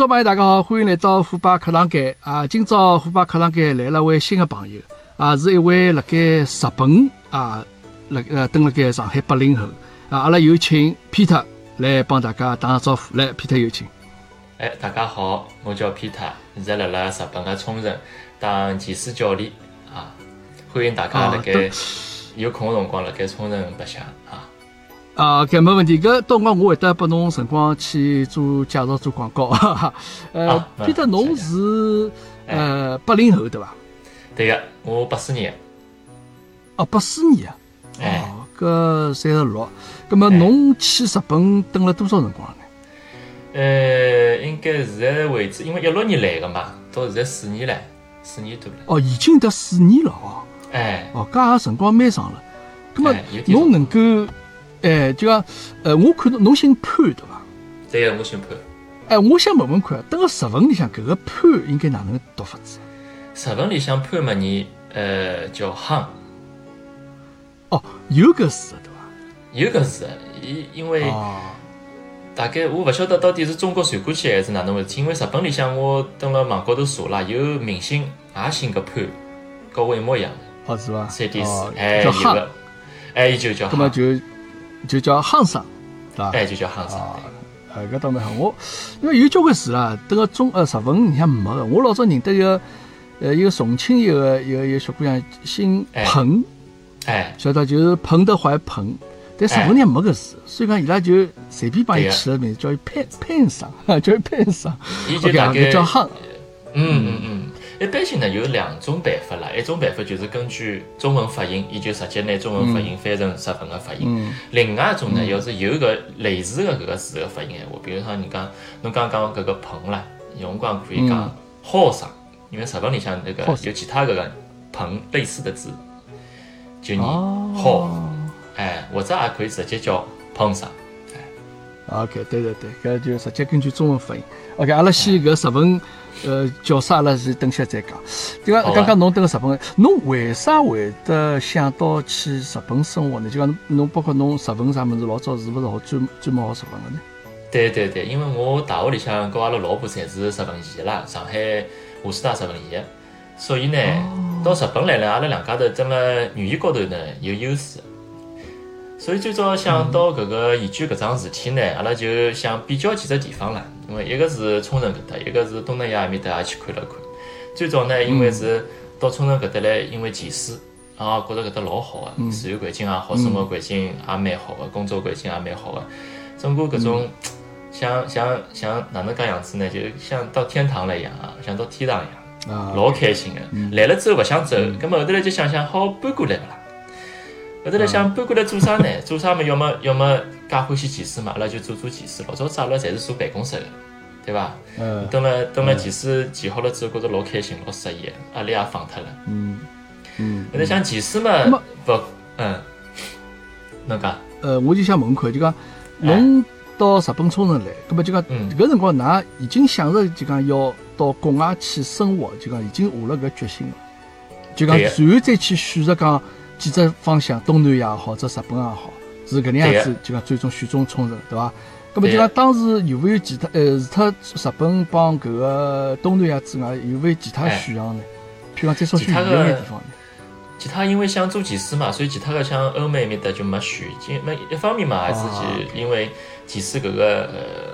听众朋友，大家好，欢迎来到虎爸课堂间啊！今朝虎爸课堂间来了位新的朋友。啊，是一位辣盖日本啊，辣呃蹲辣盖上海八零后。啊，阿拉有请 Peter 来帮大家打个招呼，来，Peter 有请。哎，大家好，我叫 Peter，现在辣辣日本的冲绳当骑师教练。啊，欢迎大家辣盖有空的辰光辣盖冲绳白相啊。啊，搿没问题，搿到辰光我会得拨侬辰光去做介绍、做广告。哈哈。呃，Peter，侬是呃八零后对伐？对个，我八四年。哦，八四年啊。哎。搿三十六，葛末侬去日本等了多少辰光呢？呃，应该现在为止，因为一六年来个嘛，到现在四年了，四年多了。哦，已经得四年了哦。哎。哦，搿也辰光蛮长了。葛末侬能够，哎，就讲，呃，我看到侬姓潘对伐？对个，我姓潘。哎，我想问问看，等个日文里向搿个潘应该哪能读法子？日文里向潘嘛，你呃叫汉。哦，有个字对伐？有个字，因因为。大概我勿晓得到底是中国传过去还是哪能回事，因为日本里向我登了网高头查啦，有明星也姓个潘，跟我一模一样。哦，是伐？三点四，哎，有个，哎，伊就叫。那么就就叫汉桑，对伐？哎，就叫汉桑。哎，搿倒蛮好。我因为有交关字啦，迭个中呃日文里向没个。我老早认得一个呃一个重庆一个一个一个小姑娘，姓彭，哎，晓得就是彭德怀彭。但日文里没个字，所以讲伊拉就随便帮伊起个名字，叫伊潘潘桑，叫伊潘桑。伊就大概叫汉。嗯嗯嗯，一般性呢有两种办法啦，一种办法就是根据中文发音，伊就直接拿中文发音翻成日文个发音。另外一种呢，要是有个类似的搿个字个发音闲话，比如说你讲侬刚刚搿个彭啦，有辰光可以讲好桑，因为日文里向那个有其他搿个彭类似的字，就念好。哎，或者也可以直接叫碰上。哎，OK，对对对，搿就直接根据中文发音。OK，阿拉先搿日文，呃，叫啥？阿拉是等下再讲。对个，刚刚侬等个日本，侬为啥会得想到去日本生活呢？就讲侬包括侬日文啥物事，老早是勿是好专专门学日文个呢？对对对，因为我大学里向跟阿拉老婆侪是日文系啦，上海华师大日文系，所以呢，到日本来了，阿拉两家头在么语言高头呢有优势。所以最早想到搿个研究搿桩事体呢，阿拉就想比较几只地方啦。因为一个是冲绳搿搭，一个是东南亚埃面搭也去看了看。最早呢，因为是到冲绳搿搭来，因为潜水啊，觉着搿搭老好个，自然环境也好，生活环境也蛮好个，工作环境也蛮好个。整个搿种像像像哪能介样子呢？就像到天堂了一样啊，像到天堂一样，老开心个。来了之后勿想走，搿么后头来就想想好搬过来勿啦？后头来想搬过来做啥呢？做啥么？要么要么介欢喜技师嘛，阿拉就做做技师。老早子阿拉侪是坐办公室的，对伐？嗯。等了等了技师技好了之后，觉着老开心，老适意，压力也放脱了。嗯嗯。后头想技师嘛，勿，嗯，侬讲？呃，我就想问看，就讲侬到日本冲绳来，葛么就讲搿辰光，㑚已经想着就讲要到国外去生活，就讲已经下了搿决心了，就讲随后再去选择讲。几只方向，东南亚也好，或者日本也好，是搿能样子，就讲最终选中冲绳，对伐？咁么就讲当时有没有其他呃，除脱日本帮搿个东南亚之外，有没有其他选项呢？譬如讲再说选远眼地方呢？其他因为想做技师嘛，所以其他的像欧美面的就没选。没一方面嘛，还是就因为技师搿个呃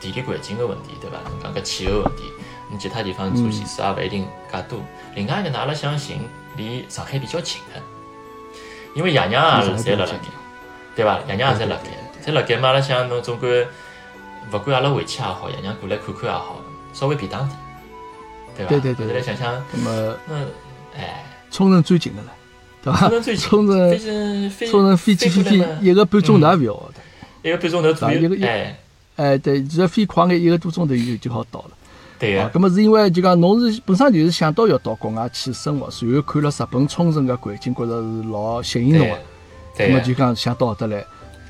地理环境个问题，对伐？讲个气候问题，你其他地方做技师也勿一定介多。另外一个，阿拉想寻离上海比较近的。因为爷娘啊，侪辣辣盖，对伐？爷娘也侪辣盖，侪辣盖嘛。阿拉想侬总归勿管阿拉回去也好，爷娘过来看看也好，稍微便当点，对伐？对对对。再来想想，那么，嗯，哎，冲绳最近的了，对伐？冲绳最近，冲绳冲绳飞机飞飞一个半钟头也勿要的，一个半钟头左右，哎哎，对，只要飞快眼一个多钟头就就好到了。对啊，咁么是因为就讲侬是本身就是想到要到国外去生活，随后看了日本冲绳个环境，觉着是老吸引侬个，那么就讲想到搿搭来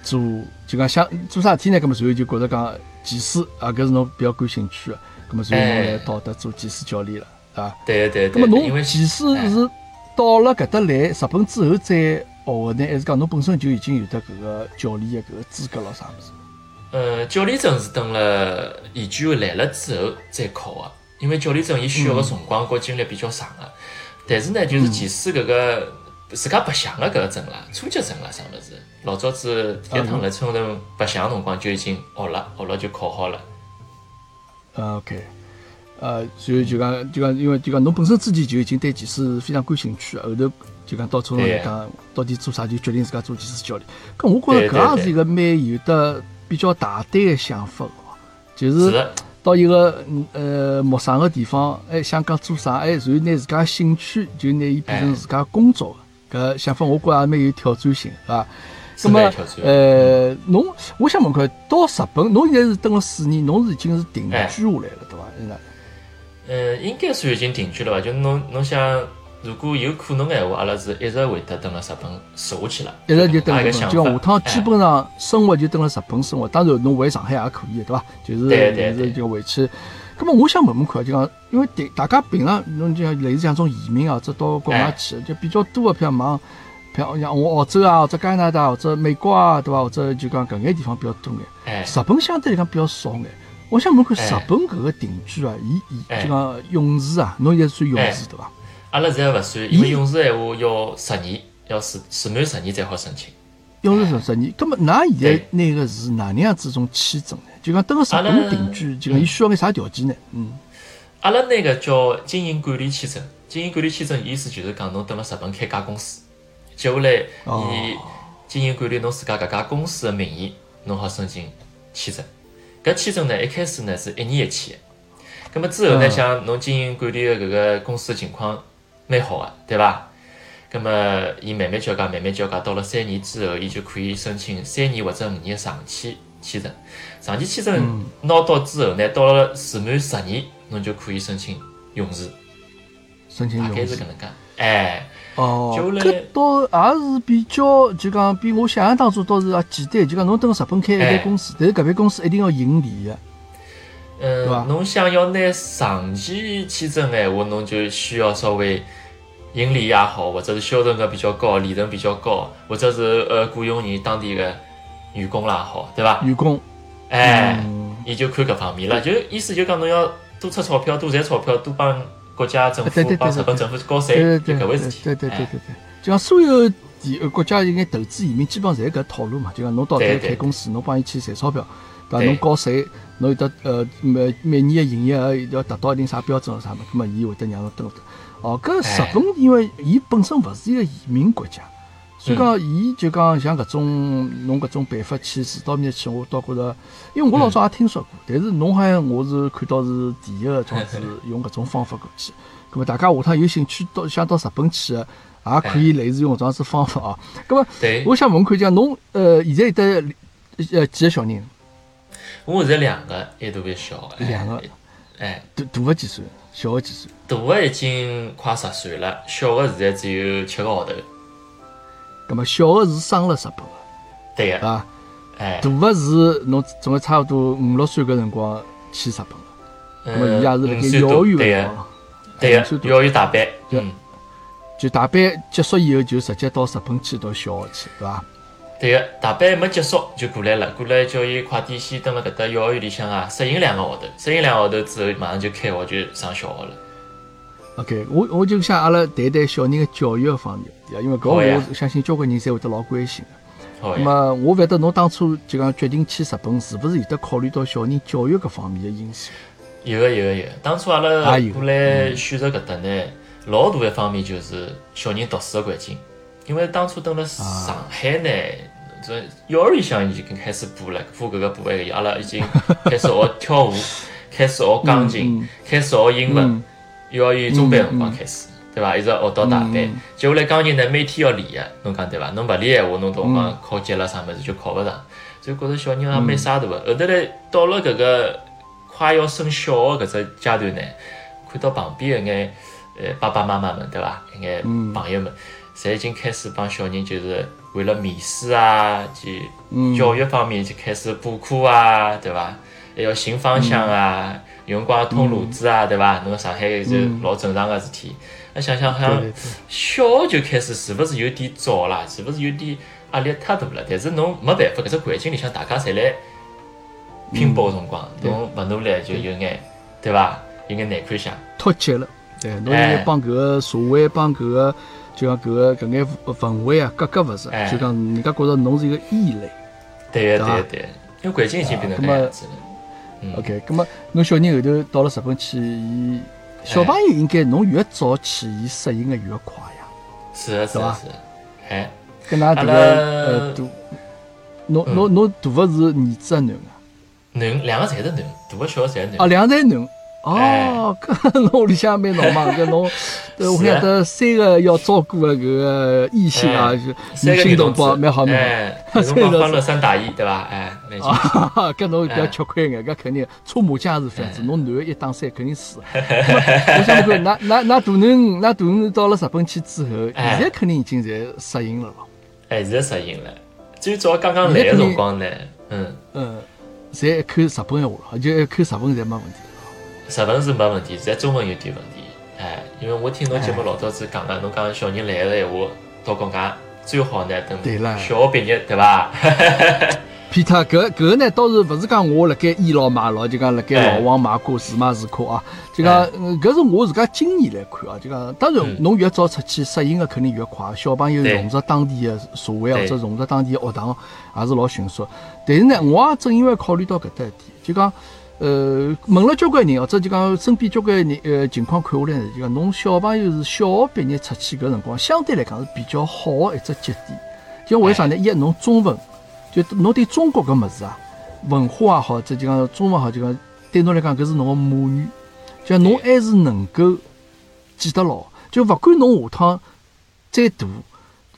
做，就讲想做啥事体呢？咁么随后就觉着讲技师啊，搿是侬比较感兴趣个，咁么随后侬来到搭做技师教练了，啊？对对对。咁么侬技师是到了搿搭来日本之后再学的呢，还是讲侬本身就已经有得搿个教练的搿个资格了啥物事？呃，教练证是等了研究员来了之后再考的，因为教练证伊需要个辰光和精力比较长的。但是呢，就是即使搿个自家白相的搿个证啦，初级证啦啥物事，老早子第一趟来村头白相辰光就已经学了，学了就考好了。OK，呃，所以就讲就讲，因为就讲侬本身之前就已经对技师非常感兴趣，后头就讲到冲头来讲，到底做啥就决定自家做技师教练。搿我觉着搿也是一个蛮有的比较大胆的想法哦，就是到一个呃陌生的地方，哎，想讲做啥，哎，然后拿自家兴趣就拿伊变成自家工作，搿想法我觉着也蛮有挑战性，是吧？那么，呃，侬，我想问看，到日本，侬现在是等了四年，侬是已经是定居下来了，对伐？现在，呃，应该算已经定居了吧？就侬，侬想，如果有可能的话，阿拉是一直会得等了日本住下去了，一直就等了日本，就下趟基本上生活就等了日本生活。当然，侬回上海也可以，对伐？就是就是就回去。那么我想问问看，就讲，因为大家平常侬就像类似像种移民啊，这到国外去，就比较多的票忙。像我澳洲啊，或者加拿大，或者美国啊，对伐？或者就讲搿眼地方比较多眼。日本相对来讲比较少眼。我想问看日本搿个定居啊，伊伊就讲勇士啊，侬现在算勇士对伐？阿拉现在勿算，因为勇士闲话要十年，要住住满十年才好申请。永住十十年，葛末㑚现在拿个是哪能样子种签证呢？就讲登个日本定居，就讲伊需要眼啥条件呢？嗯，阿拉那个叫经营管理签证，经营管理签证意思就是讲侬登了日本开家公司。接下来以经营管理侬自家搿家公司的名义，侬好申请签证。搿签证呢，一开始呢是一年一期的。葛末之后呢，像侬经营管理的搿个公司的情况蛮好的，对伐？葛末伊慢慢交加，慢慢交加，到了三年之后，伊就可以申请三年或者五年的长期签证。长期签证拿到之后呢，到了住满十年，侬就可以申请永住。申请永住。大概是搿能介，哎。哦，搿倒也是比较，就讲比我想象当中倒是也简单。就讲侬等日本开一间公司，但是搿间公司一定要盈利的，嗯，侬想要拿长期签证闲话，侬就需要稍微盈利也好，或者是销售额比较高，利润比较高，或者是呃雇佣你当地的员工啦好，对伐？员工，哎，伊就看搿方面了，就意思就讲侬要多出钞票，多赚钞票，多帮。国家政府帮日本政府交税，就搿回事体。对对对对对，就讲所有地国家应该投资移民，基本上侪搿套路嘛。就讲侬到底开公司，侬帮伊去赚钞票，对伐？侬交税，侬有得呃每每年的营业额要达到一定啥标准啥么？那么伊会得让侬登得。哦，搿日本因为伊本身勿是一个移民国家。所以讲，伊就讲像搿种侬搿种办法去住到面去，我倒觉着，因为我老早也听说过，但是侬好像我是看到是第一个，就是用搿种方法过去。咁么大家下趟有兴趣到想到日本去个，也可以类似用搿种子方法啊。咁么，我想问看讲，侬呃现在有得呃几个小人？我现在两个，一大一小。两个，哎，大大个几岁？小个几岁？大个已经快十岁了，小个现在只有七个号头。那么小个是生了日本个，对个，啊，哎，大个是侬总归差不多五六岁个辰光去日本个，那么伊也是辣盖幼儿园个，对个，幼儿园大班，嗯，就大班结束以后就直接到日本去到小学去，对伐？对个，大班没结束就过来了，过来叫伊快点先蹲辣搿搭幼儿园里向啊，适应两个号头，适应两个号头之后马上就开学就上小学了。OK，我我就想阿拉谈谈小人的教育个方面？因为搿我相信交关人侪会得老关心个。那么我勿晓得侬当初就讲决定去日本，是勿是有得考虑到小人教育搿方面的因素？有个有个有。当初阿拉过来选择搿搭呢，老大一方面就是小人读书的环境。因为当初蹲辣上海呢，这幼儿园里向已经开始补了，补搿个补埃个，阿拉已经开始学跳舞，开始学钢琴，开始学英文。幼儿园中班辰光开始，对伐？一直学到大班。接下来钢琴呢，每天要练个，侬讲对伐？侬勿练闲话，侬辰光考级了啥物事就考勿上。所以觉着小人也蛮傻大个。后头来到了搿个快要升小学搿只阶段呢，看到旁边一眼呃爸爸妈妈们，对伐？一眼朋友们，侪已经开始帮小人就是为了面试啊，去教育方面就开始补课啊，对伐？还要寻方向啊。有辰光通路子啊，对伐？侬上海就老正常个事体。那想想好像小学就开始，是勿是有点早啦？是勿是有点压力太大了？但是侬没办法，搿只环境里向大家侪来拼搏个辰光，侬勿努力就有眼，对伐？有眼难看相。脱节了，对，侬应该帮搿个社会，帮搿个就讲搿个搿眼氛围啊，格格勿入，就讲人家觉着侬是一个异类。对个，对个，对。因为环境已经变成搿样子了。OK，咁么侬小人后头到了日本去，伊小朋友应该侬越早去，伊适应的越快呀。是是是。哎，跟㑚迭个呃，大，侬侬侬大个是儿子啊，囡啊？囡，两个侪是囡，大个小个侪是囡。哦，两个侪囡。哦，搿侬屋里向蛮闹忙，搿侬，我晓得三个要照顾个搿个异性啊，就女性同胞蛮好蛮好。三个 欢乐三打一，对伐？哎，搿侬比较吃亏眼，搿肯定搓麻将是这样子，侬男个一打三肯定输。我想看，那那那大囡，那大囡到了日本去之后，现在肯定已经侪适应了咯。哎，现在适应了。最早刚刚来个辰光呢，嗯嗯，侪看日本闲话，就看日本侪没问题。日文是没问题，在中文有点问题。哎，因为我听侬节目老早子讲个，侬讲小人来个闲话到国外最好呢，等小学毕业，对伐？皮特，搿搿呢倒是勿是讲我辣盖倚老卖老，就讲辣盖老王卖瓜自卖自夸啊。就讲搿是我自家经验来看啊。就讲当然，侬越早出去适应个肯定越快，小朋友融入当地个社会或者融入当地个学堂也是老迅速。但是呢，我也正因为考虑到搿搭一点，就讲。呃，问了交关人，或者就讲身边交关人，呃，情况看下来呢，就讲侬小朋友是小学毕业出去搿辰光，相对来讲是比较好的一只节点。就为啥呢？一侬中文，就侬对中国搿物事啊，文化也好，这就讲中文好，就讲对侬来讲搿是侬个母语，就侬还是能够记得牢。就勿管侬下趟再大，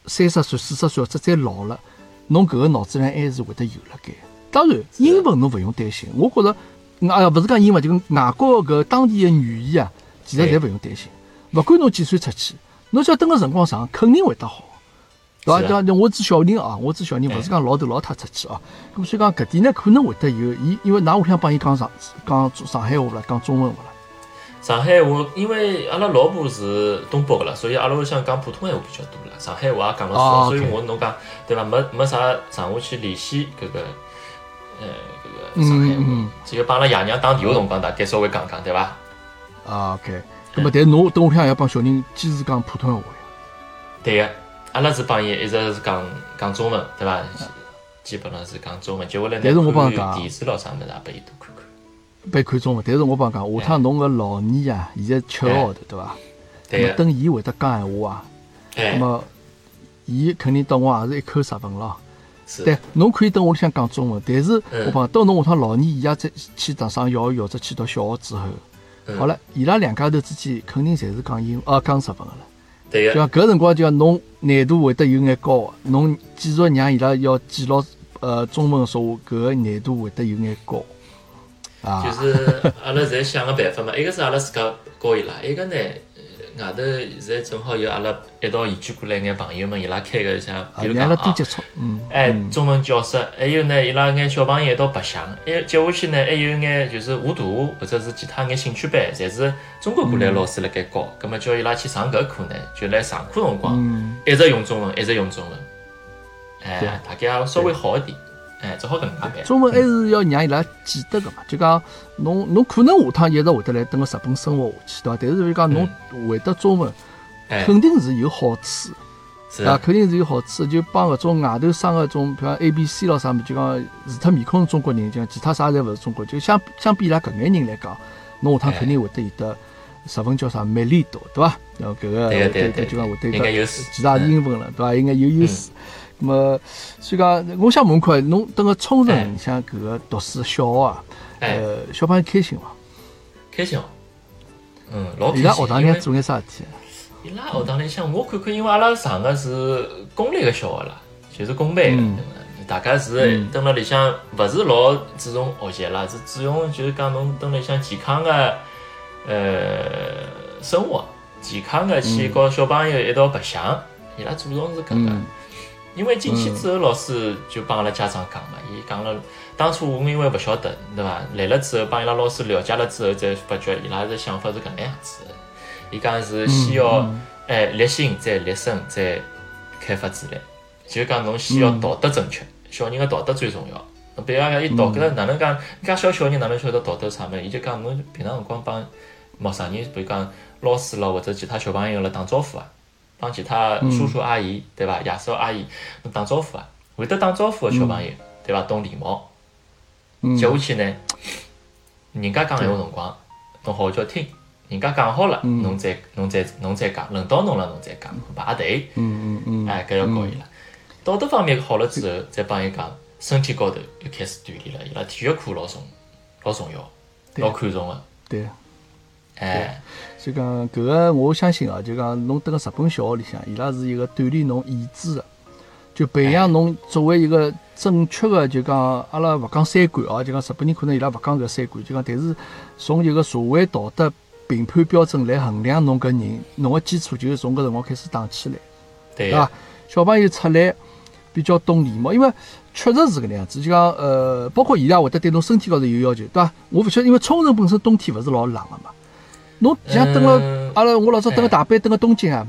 三十岁、四十岁或者再老了，侬搿个脑子里还是会得有辣盖。当然，英文侬勿用担心，我觉着。啊，勿是讲英文，就跟外国搿当地的语言啊，其实侪勿用担心。勿管侬几岁出去，侬只要等个辰光长，肯定会得好，对伐？对我指小人啊，我指小人，勿是讲老头老太出去啊。咁所以讲搿点呢，可能会得有。伊因为㑚屋里向帮伊讲上讲上海话了，讲中文勿啦？上海话，因为阿拉老婆是东北个啦，所以阿拉屋里向讲普通闲话比较多啦。上海话也讲了少，所以我侬讲对伐？没没啥上下去联系搿个，呃。上海话，只有帮阿拉爷娘打电话辰光，大概稍微讲讲，对伐？啊，OK。那么，但侬等屋里向要帮小人坚持讲普通话呀？对个，阿拉是帮伊一直是讲讲中文，对伐？基本上是讲中文。接下来呢，但是我帮讲电视咯啥物事，也拨伊多看看。拨看中文，但是我帮讲，下趟侬个老二啊，现在七个号头，对伐？对等伊会得讲闲话啊，那么伊肯定到我也是一口日文咯。对，侬可以等屋里向讲中文，但是我讲到侬下趟老年伊也再去读上幼儿园或者去读小学之后，好了，伊拉两家头之间肯定侪是讲英哦讲日文个了。对个。就讲搿辰光就讲侬难度会得有眼高，侬继续让伊拉要记牢呃中文说话，搿个难度会得有眼高。啊。就 是阿拉侪想个办法嘛，一个是阿拉自家教伊拉，一个呢。外头现在正好有阿拉一道移居过来眼朋友们，伊拉开个像，比如讲啊，哎，中文教室，还有呢，伊拉眼小朋友一道白相，哎接下去呢，还有眼就是画图或者是其他眼兴趣班，侪是中国过来老师辣盖教，葛末叫伊拉去上搿课呢，就来上课辰光，一直用中文，一直用中文，哎，大概要稍微好一点。哎，只好搿能介办。中文还是要让伊拉记得个嘛，就讲侬侬可能下趟一直会得来等个日本生活下去，对伐？但是就讲侬会得中文，肯定是有好处，是啊，肯定是有好处。就帮搿种外头生个种，比方 A、B、C 咯啥物事，就讲除脱面孔是中国人，就讲其他啥侪勿是中国。就相相比伊拉搿眼人来讲，侬下趟肯定会得有得日文叫啥美丽多，对伐？然后搿个对对对，就讲会得有其他英文了，对伐？应该有优势。么，所以讲，我想问看，侬等个冲绳像搿个读书小学啊，呃，小朋友开心伐？开心哦，嗯，老开心。伊拉学堂里做眼啥事体？伊拉学堂里向，我看看，因为阿拉上个是公立个小学啦，就是公班，大家是等辣里向，勿是老注重学习啦，是注重就是讲侬等里向健康个呃生活，健康个去和小朋友一道白相，伊拉注重是搿个。因为进去之后，老师就帮阿拉家长讲嘛，伊讲了，当初我因为勿晓得，对伐？来了之后，帮伊拉老师了解了之后，才发觉伊拉的想法是搿能样子。伊讲是先要哎立心，再立身，再开发智力。就讲侬先要道德正确，小人的道德最重要。比如讲，伊道德哪能讲？介小小人哪能晓得道德啥物事？伊就讲侬平常辰光帮陌生人，比如讲老师咯，或者其他小朋友辣打招呼啊，帮其他叔叔阿姨，对伐？爷叔阿姨，侬打招呼啊，会得打招呼个小朋友，对伐？懂礼貌。接下去呢，人家讲闲话辰光，侬好好叫听。人家讲好了，侬再侬再侬再讲，轮到侬了，侬再讲，排队。嗯嗯嗯。哎，搿要教伊拉。道德方面好了之后，再帮伊讲。身体高头又开始锻炼了，伊拉体育课老重，老重要，老看重个。对。哎，就讲搿个，我相信啊，就讲侬蹲个日本小学里向，伊拉是一个锻炼侬意志个，就培养侬作为一个正确个，就讲阿拉勿讲三观哦，就讲日本人可能伊拉勿讲搿三观，就讲但是从一个社会道德评判标准来衡量侬搿人，侬个基础就是从搿辰光开始打起来，对伐？小朋友出来比较懂礼貌，因为。确实是搿能样子，就讲呃，包括伊拉会得对侬身体高头有要求，对伐？我勿晓得，因为冲绳本身冬天勿是老冷个嘛。侬像蹲了阿拉我老早蹲个大阪，蹲个东京啊，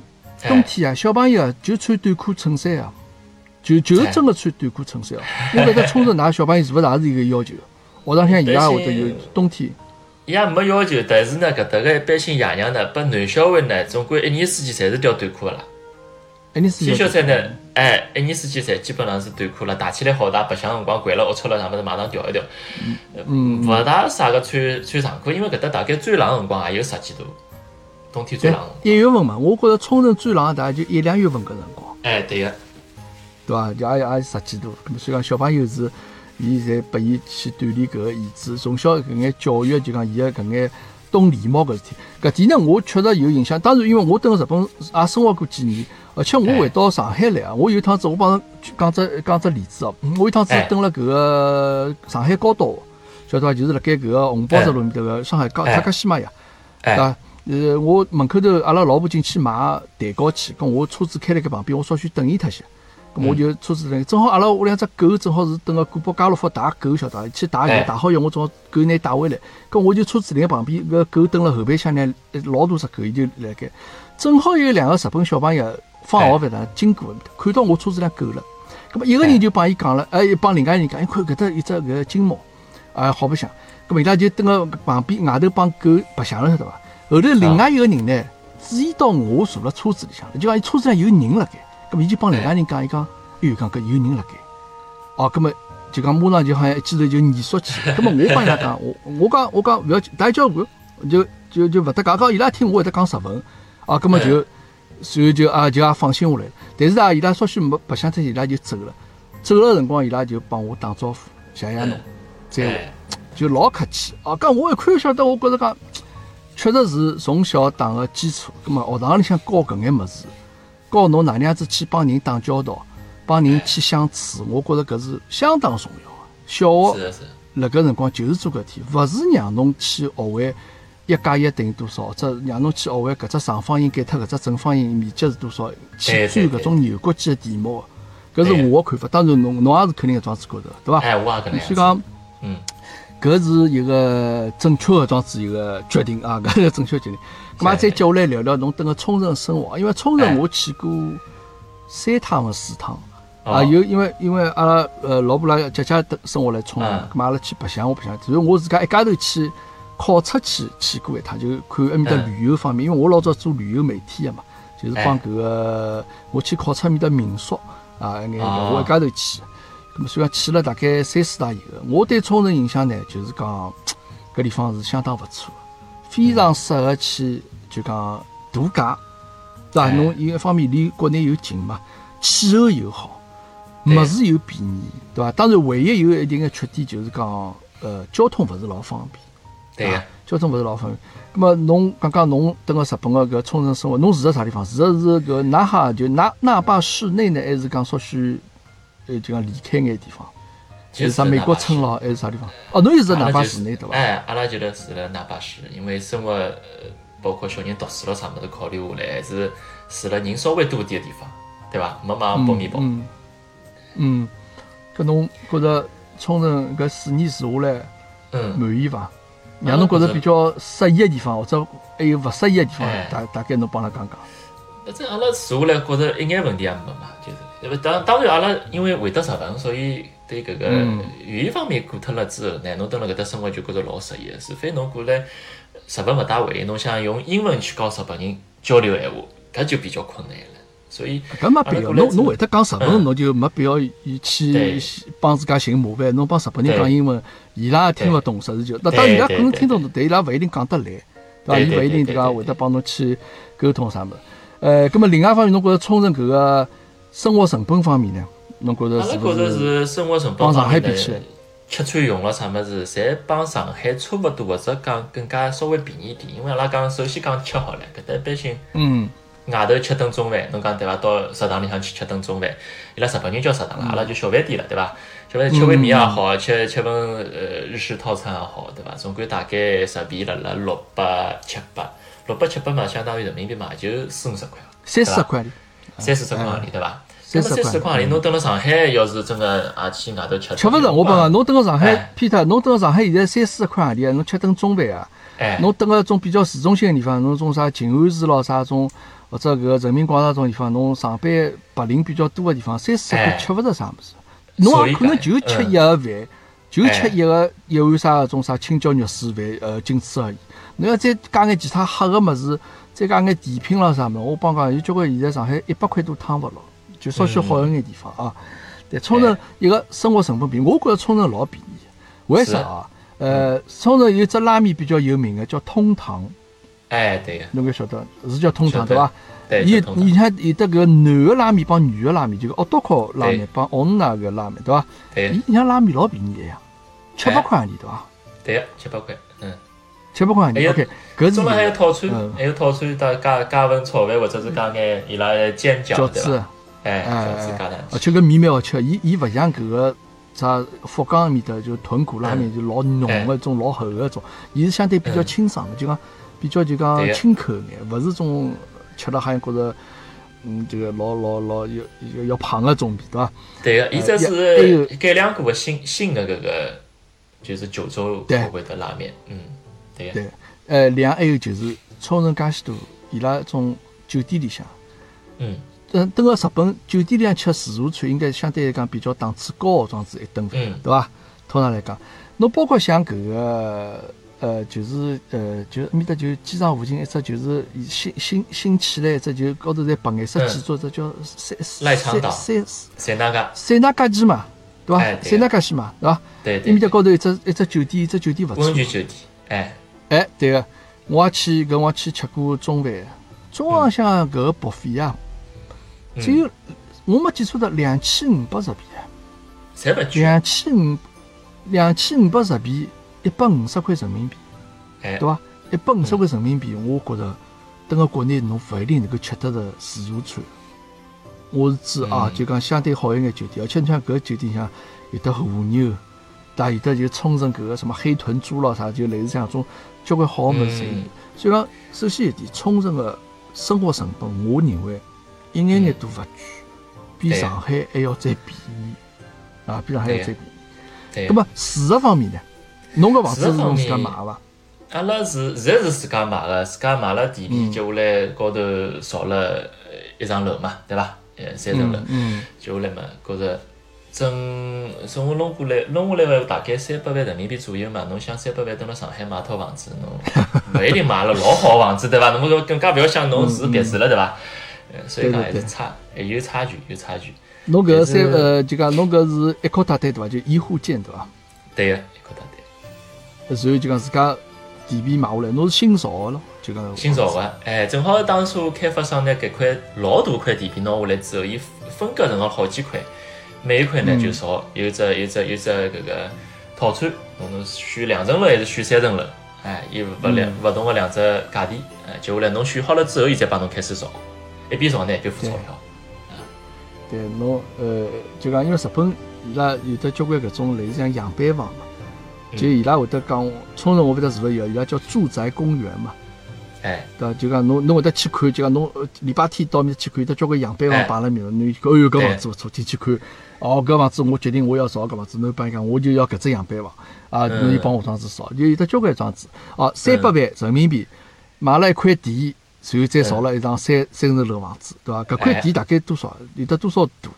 冬天啊，小朋友啊就穿短裤衬衫啊，就就真个穿短裤衬衫啊。我勿晓得冲着㑚小朋友是勿是也是一个要求？学堂向伊拉会得有冬天。伊也没要求，但是呢，搿搭个一般性爷娘呢，拨男小孩呢，总归一年四季侪是吊短裤个啦。T 恤衫呢？哎，一年四季衫基本上是短裤了，大起来好大，白相辰光掼了龌龊了啥物事，马上调一调。嗯，勿大啥个穿穿长裤，因为搿搭大概最冷辰光也有十几度，冬天最冷。一月份嘛，我觉着冲绳最冷大概就一两月份搿辰光。哎，对个，对伐？也也也十几度。所以讲小朋友是，伊侪拨伊去锻炼搿个意志，从小搿眼教育就讲伊个搿眼懂礼貌搿事体。搿点呢，我确实有印象。当然，因为我蹲日本也生活过几年。而且我回到上海来啊，我有一趟子我帮讲只讲只例子哦，我有趟子蹲了搿个上海高岛，晓得伐？就是辣盖搿个红宝石路面头个上海高塔克西玛呀，对伐？呃，我门口头阿拉老婆进去买蛋糕去，跟我车子开辣盖旁边，我稍许等伊脱些，咁我就车子等，正好阿拉屋两只狗正好是蹲个古堡家乐福打狗，晓得伐？去打狗，打好以后我正好狗拿带回来，咁我就车子辣旁边，搿狗蹲辣后备箱呢，老大只狗伊就辣盖，正好有两个日本小朋友。放学反正经过，看到我车子上狗了，咁么一个人就帮伊讲了，哎，帮另外人讲，一看搿搭一只搿金毛，哎，好白相。咁么伊拉就蹲个旁边外头帮狗白相了，晓得伐？后头另外一个人呢，注意到我坐辣车子里向，就讲伊车子上有人辣盖，咁么伊就帮另外人讲，伊讲，哎哟，讲搿有人辣盖。哦，咁么就讲马上就好像一记头就严肃起。咁么我帮伊拉讲，我我讲我讲勿要紧，大家交关，就就就勿搭讲，讲伊拉听我会得讲日文，啊，咁么就。随后就啊就也放心下来了，但是啊伊拉稍许没白相脱，伊拉就走了。走了辰光，伊拉就帮我打招呼，谢谢侬，再会，就老客气。啊，搿我一看晓得，我觉着讲，确实是从小打个基础。葛末学堂里向教搿眼物事，教侬哪能样子去帮人打交道，帮人去相处，我觉着搿是相当重要个。小学辣搿辰光就是做搿天，勿是让侬去学会。一加一等于多少？或者让侬去学会搿只长方形减脱搿只正方形面积是多少？去钻搿种牛角尖的题目，搿是我的看法。当然，侬侬也是肯定搿桩子觉得，对伐？哎，我也搿能所以讲，嗯，搿是一个正确的桩子一个决定啊，搿个正确决定。咁么再接下来聊聊侬等个冲绳生活，因为冲绳我去过三趟或四趟啊，有因为因为阿拉呃老婆拉姐姐生活来冲绳，咁阿拉去白相我白相，然后我自家一家头去。考察去去过一趟，就看埃面搭旅游方面，因为我老早做旅游媒体个嘛，就是帮搿个我去考察埃面搭民宿啊，眼我一家头去，咁么虽然去了大概三四大以后，我对冲绳印象呢，就是讲搿地方是相当勿错，非常适合去就讲度假，对伐？侬一方面离国内又近嘛，气候又好，物事又便宜，对伐？当然唯一有一定个缺点就是讲，呃，交通勿是老方便。对个，交通勿是老方便。咁么侬刚刚侬等个日本个搿冲绳生活，侬住在啥地方？住的是搿那哈就那那霸市内呢，还是讲稍许呃就讲离开眼地方？就是啥美国村咯，还是啥地方？哦，侬又是在那霸市内对伐？哎，阿拉就辣住辣那霸市，因为生活呃包括小人读书咯啥物事考虑下来，还是住辣人稍微多点个地方，对伐？没买北面包。嗯。嗯。搿侬觉着冲绳搿四年住下来，嗯，满意伐？让侬觉着比较适意的地方，或者还有勿适意的地方，大大概侬帮阿拉讲讲。反正阿拉坐下来觉着一眼问题也没嘛，就是，因为当当然阿拉因为会得日文，所以对搿个语言方面过脱了之后呢，侬蹲辣搿搭生活就觉着老适意个。除非侬过来日本勿大会，侬想用英文去跟日本人交流闲话，搿就比较困难了。所以搿没必要，侬侬会得讲日文，侬就没必要去帮自家寻麻烦。侬帮日本人讲英文，伊拉听勿懂，实事求。那当然伊拉可能听懂，但伊拉勿一定讲得来，对伐？伊勿一定对伐？会得帮侬去沟通啥物事。呃，葛末另外一方面，侬觉着冲绳搿个生活成本方面呢？侬觉着是？我觉着是生活成本帮上海比起来，吃穿用了啥物事，侪帮上海差勿多，或者讲更加稍微便宜点。因为阿拉讲，首先讲吃好了，搿搭一般性。嗯。外头吃顿中饭，侬讲对伐？到食堂里向去吃顿中饭，伊拉日本人叫食堂了，阿拉就小饭店了，对伐？小饭吃碗面也好，吃吃份呃日式套餐也好，对伐？总归大概日币辣辣六百七百，六百七百嘛，相当于人民币嘛，就四五十块，三四十块三四十块钿，对伐？三四十块钿，侬蹲辣上海，要是真个也去外头吃，吃勿着。我讲侬蹲辣上海，Peter，侬蹲辣上海现在三四十块钿侬吃顿中饭啊？侬蹲辣种比较市中心个地方，侬种啥静安寺咯，啥种。或者搿人民广场种地方，侬上班白领比较多个地方，三四十块吃勿着啥物事，侬也可能就吃一盒饭，就吃一个一碗啥种啥青椒肉丝饭，呃，仅此而已。侬要再加眼其他黑个物事，再加眼甜品咯啥物事，我帮讲有交关现在上海一百块都趟勿牢，就稍许好一眼地方啊。但冲绳一个生活成本便宜，我觉着冲绳老便宜。为啥啊？呃，冲绳有只拉面比较有名个，叫通堂。哎，对个，侬该晓得是叫通堂对伐？对，伊你看有得搿男个拉面帮女个拉面，就个奥多克拉面帮奥恩纳个拉面，对伐？对。伊像拉面老便宜个呀，七八块钿对伐？对个，七八块，嗯，七八块钿。OK，搿是。中还有套餐，还有套餐，加加加份炒饭或者是加眼伊拉煎饺对伐？哎，饺子加而且搿面蛮好吃，伊伊勿像搿个啥福冈面的就豚骨拉面就老浓个种老厚个种，伊是相对比较清爽个，就讲。比较就讲清口眼，勿是种吃了好像觉着，嗯，这个老老老要要要胖个种，对伐？对个，伊这是改良过个新新的搿个，就是九州口味的拉面，嗯，对个。对，呃，两还有就是冲绳介许多，伊拉种酒店里向，嗯，等等个日本酒店里向吃自助餐，应该相对来讲比较档次高，装子一顿饭，对伐？通常来讲，侬包括像搿个。呃，就是呃，就埃面搭就机场附近一只，就是新新新起来一只，就高头侪白颜色建筑，只叫三三三三那个三那家鸡嘛，对伐？塞纳加西嘛，对伐？对对。埃面搭高头一只一只酒店，一只酒店勿错。温泉酒店，哎哎，对个，我也去跟我去吃过中饭，中浪向搿个薄费啊，只有我没记错的两千五百日币啊，才勿贵。两千五两千五百日币。一百五十块人民币，对伐？一百五十块人民币，我觉着，等个国内侬勿一定能够吃得着自助餐。我是指啊，就讲相对好一眼酒店，而且你像搿酒店像有的和牛，但有的就冲绳搿个什么黑豚猪咯啥，就类似像种交关好物事。所以讲，首先一点，冲绳个生活成本，我认为一眼眼都勿贵，比上海还要再便宜啊，比上海要再便宜。那么住的方面呢？侬个房子是侬自家买个伐？阿拉是现在是自家买个，自家买了地皮，接下来高头造了一层楼嘛，对伐？呃，三层楼，接下来嘛，觉着整从我弄过来，弄下来个大概三百万人民币左右嘛。侬想三百万蹲辣上海买套房子，侬 勿一定买了老好房子，对伐？侬说更加勿要想侬住别墅了，对伐？呃，所以讲还是差，还有差距，有差距。侬搿个三呃，就讲侬搿是一口大单对伐？就一户建对伐？对个。然后就讲自家地皮买下来，侬是新造个咯，就讲新造个，哎，正好当初开发商拿搿块老大块地皮拿下来之后，伊分割成了好几块，每一块呢就造有只有只有只搿个套餐，侬能选两层楼还是选三层楼？哎，伊勿两勿同个两只价钿，哎，接下来侬选好了之后，伊再帮侬开始造，一边造呢一边付钞票。对，侬呃，就讲因为日本伊拉有得交关搿种类似像样板房嘛。就伊拉会得讲，冲绳我勿晓得是勿是有，伊拉叫住宅公园嘛，哎，对伐？就讲侬侬会得去看，就讲侬礼拜天到面去看，有得交关样板房摆辣面，侬哦哟，搿房子勿错，进去看，哦，搿房子我决定我要造搿房子，侬帮伊讲，我就要搿只样板房，啊，侬就帮我装子造，就有得交关装子，哦，三百万人民币买了一块地，然后再造了一幢三三层楼房子，对伐？搿块地大概多少？有得多少大呢？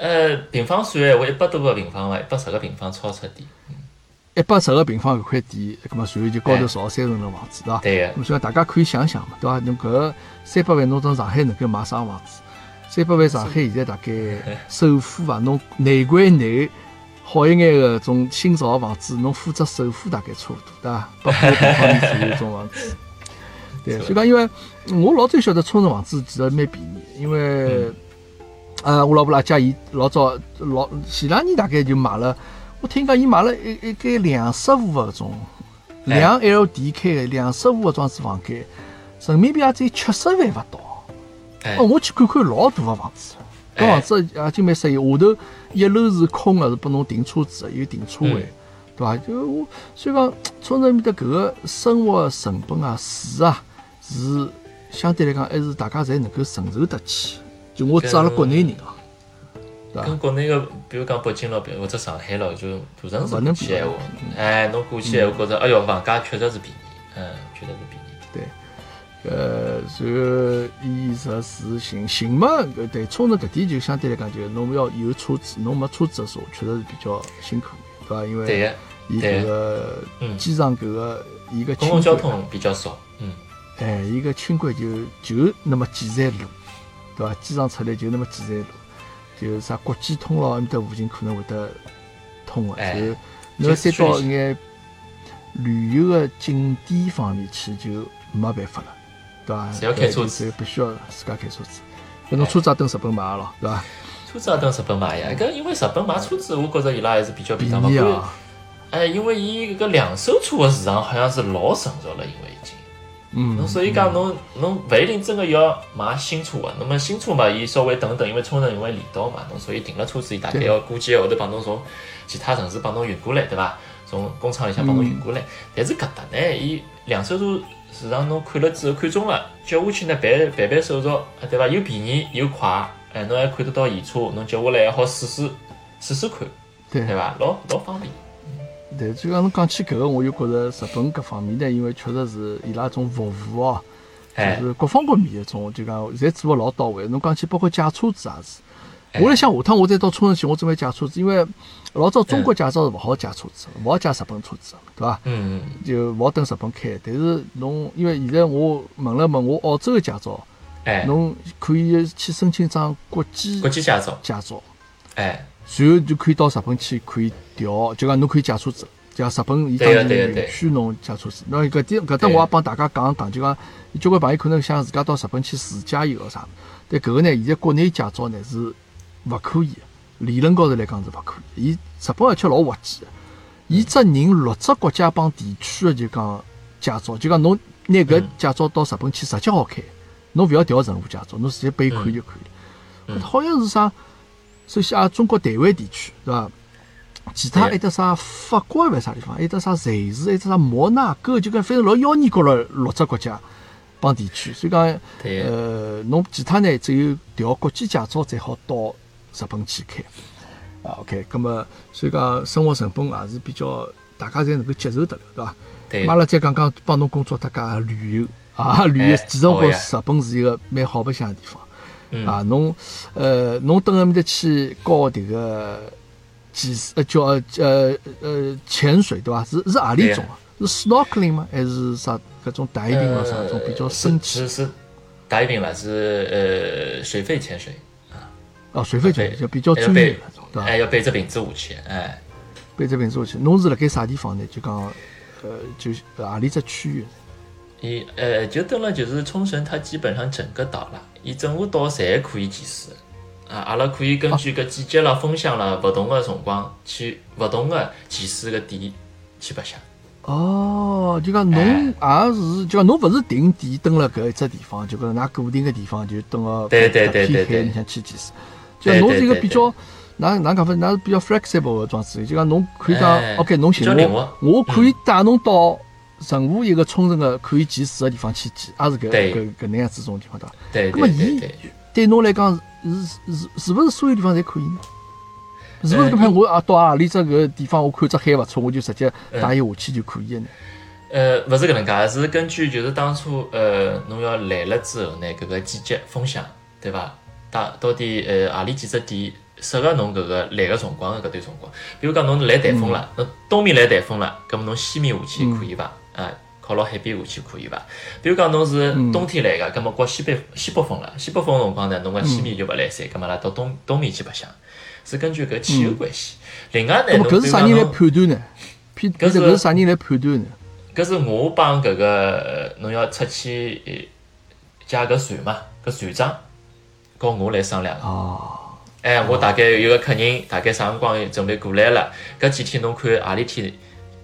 呃，平方算闲话，一百多个平方伐？一百十个平方超出点。一百十个平方搿块地，葛末随后就高头造三层楼房子，对伐？对个。咁所以大家可以想想嘛，对伐？侬搿个三百万侬到上海能够买啥房子？三百万上海现在大概 首付啊，侬内环内好一眼个种新造个房子，侬付只首付大概差勿多，对伐？八百平方米左右种房子。对，所以讲，因为我老早晓得冲绳房子其实蛮便宜，因为呃，我老婆拉家伊老早老前两年大概就买了。我听讲，伊买了一一间两室户个种两 L D K 个两室户个装子房间，人民币也只有七十万勿到。哦，我去看看老大个房子，搿房子也就蛮适宜。下头一楼是空个，是拨侬停车子个，有停车位，对伐？就我所以讲，冲绳面的搿个生活成本啊、住啊，是相对来讲还是大家侪能够承受得起。就我指阿拉国内人啊。跟国内个，比如讲北京咯，或者上海咯，就大城市比闲话，哎，侬过去闲话，觉着，哎哟，房价确实是便宜，嗯，确实是便宜。对，呃，然后衣食住行，行嘛，对，冲着搿点就相对来讲，就侬要有车子，侬没车子的时候，确实是比较辛苦，对伐？因为伊搿个机场搿个伊个公共交通比较少，嗯，哎，伊个轻轨就就那么几站路，对伐？机场出来就那么几站路。就是啥国际通咯，埃面搭附近可能会得通个，就侬要再到一眼旅游个景点方面去，就没办法了，对伐？要开车子，必须要自家开车子。搿侬车子也等日本买咯，对伐？车子也等日本买呀，搿因为日本买车子，我觉着伊拉还是比较便宜啊。哎，因为伊搿个两手车个市场好像是老成熟了，因为侬所以讲侬侬勿一定真个要买新车个，那么新车嘛，伊稍微等等，因为冲绳因为离岛嘛，侬所以停了车子，伊大概要过几个号头帮侬从其他城市帮侬运过来，对伐？从工厂里向帮侬运过来。但是搿搭呢，伊两手车市场侬看了之后看中了，接下去呢办办办手续，对伐？又便宜又快，哎，侬还看得到现车，侬接下来还好试试试试看，对对伐？老老方便。对，就讲侬讲起搿个，我就觉着日本搿方面呢，因为确实是伊拉种服务哦，就是各方各面一种，就讲侪做的老到位。侬讲起包括借车子也是，我来想下趟我再到冲绳去，我准备借车子，因为老早中国驾照是勿好借车子，勿好借日本车子，对伐？嗯嗯。就勿好等日本开，但是侬因为现在我问了问我澳洲的驾照，哎，侬可以去申请张国际国际驾照，驾照，哎。随后就可以到日本去，可以调，就讲侬可以借车子，就讲日本伊当然允许侬借车子。那搿点搿搭我也帮大家讲讲，就讲交关朋友可能想自家到日本去自驾游啥，但搿个呢，现在国内驾照呢是勿可以，理论高头来讲是勿可以。伊日本而且老滑稽个，伊只认六只国家帮地区的就讲驾照，就讲侬拿搿驾照到日本去直接好开，侬勿要调任何驾照，侬直接备看就可以了。好像是啥？首先啊，中国台湾地区，对伐？其他还得啥法国还是啥地方？还得啥瑞士？还得啥摩纳哥？就讲反正老妖孽高了六只国家帮地区。所以讲，呃，侬其他呢只有调国际驾照才好到日本去开。啊，OK，咁么，所以讲生活成本也是比较大家侪能够接受得了，对伐？对。阿拉再讲讲帮侬工作搭家旅游啊，旅游，其实我日本是一个蛮好白相的地方。啊，侬，呃，侬登埃面搭去搞迭个技师，呃，叫呃呃潜水对伐？是是何里种啊？是 snorkeling 吗？还是啥搿种 diving 啊？啥种比较深潜？是是 diving 啦，是呃水肺潜水啊。哦，水肺潜水就比较专业那种，对伐？哎，要背只瓶子下去，哎，背只瓶子下去。侬是辣盖啥地方呢？就讲，呃，就何里只区域？伊呃，就等了，就是冲绳，它基本上整个岛啦。伊整个岛侪可以潜水，啊，阿拉可以根据搿季节啦、风向啦，勿同个辰光去勿同个潜水个点去白相。哦，就讲侬也是，就讲侬勿是定点蹲辣搿一只地方，就讲㑚固定个地方就蹲个对对对对对，你想去潜水，就侬是一个比较，哪哪讲法，㑚是比较 flexible 个装置，就讲侬可以讲，OK，侬寻我，我可以带侬到。任何一个冲绳个可以潜水个地方去潜，也是搿搿搿能样子种地方的。对。那么伊对侬来讲是是是不是所有地方侪可以呢？是不是搿片我啊到何里只搿地方我看只海勿错，我就直接带伊下去就可以的呢？呃，勿是搿能介，是根据就是当初呃侬要来了之后呢，搿个季节风向对伐？到到底呃何里几只点适合侬搿个来个辰光个搿段辰光。比如讲侬来台风了，侬东面来台风了，搿么侬西面下去可以伐？啊，靠牢海边下去可以伐？比如讲侬是冬天来个，搿么刮西北西北风了，西北风辰光呢，侬个西面就勿来三，搿么拉到东东面去白相，是根据搿气候关系。另外呢，搿是啥人来判断呢？搿是啥人来判断呢？搿是我帮搿个侬要出去借搿船嘛，搿船长跟我来商量。哦。哎，我大概有个客人，大概啥辰光准备过来了？搿几天侬看何里天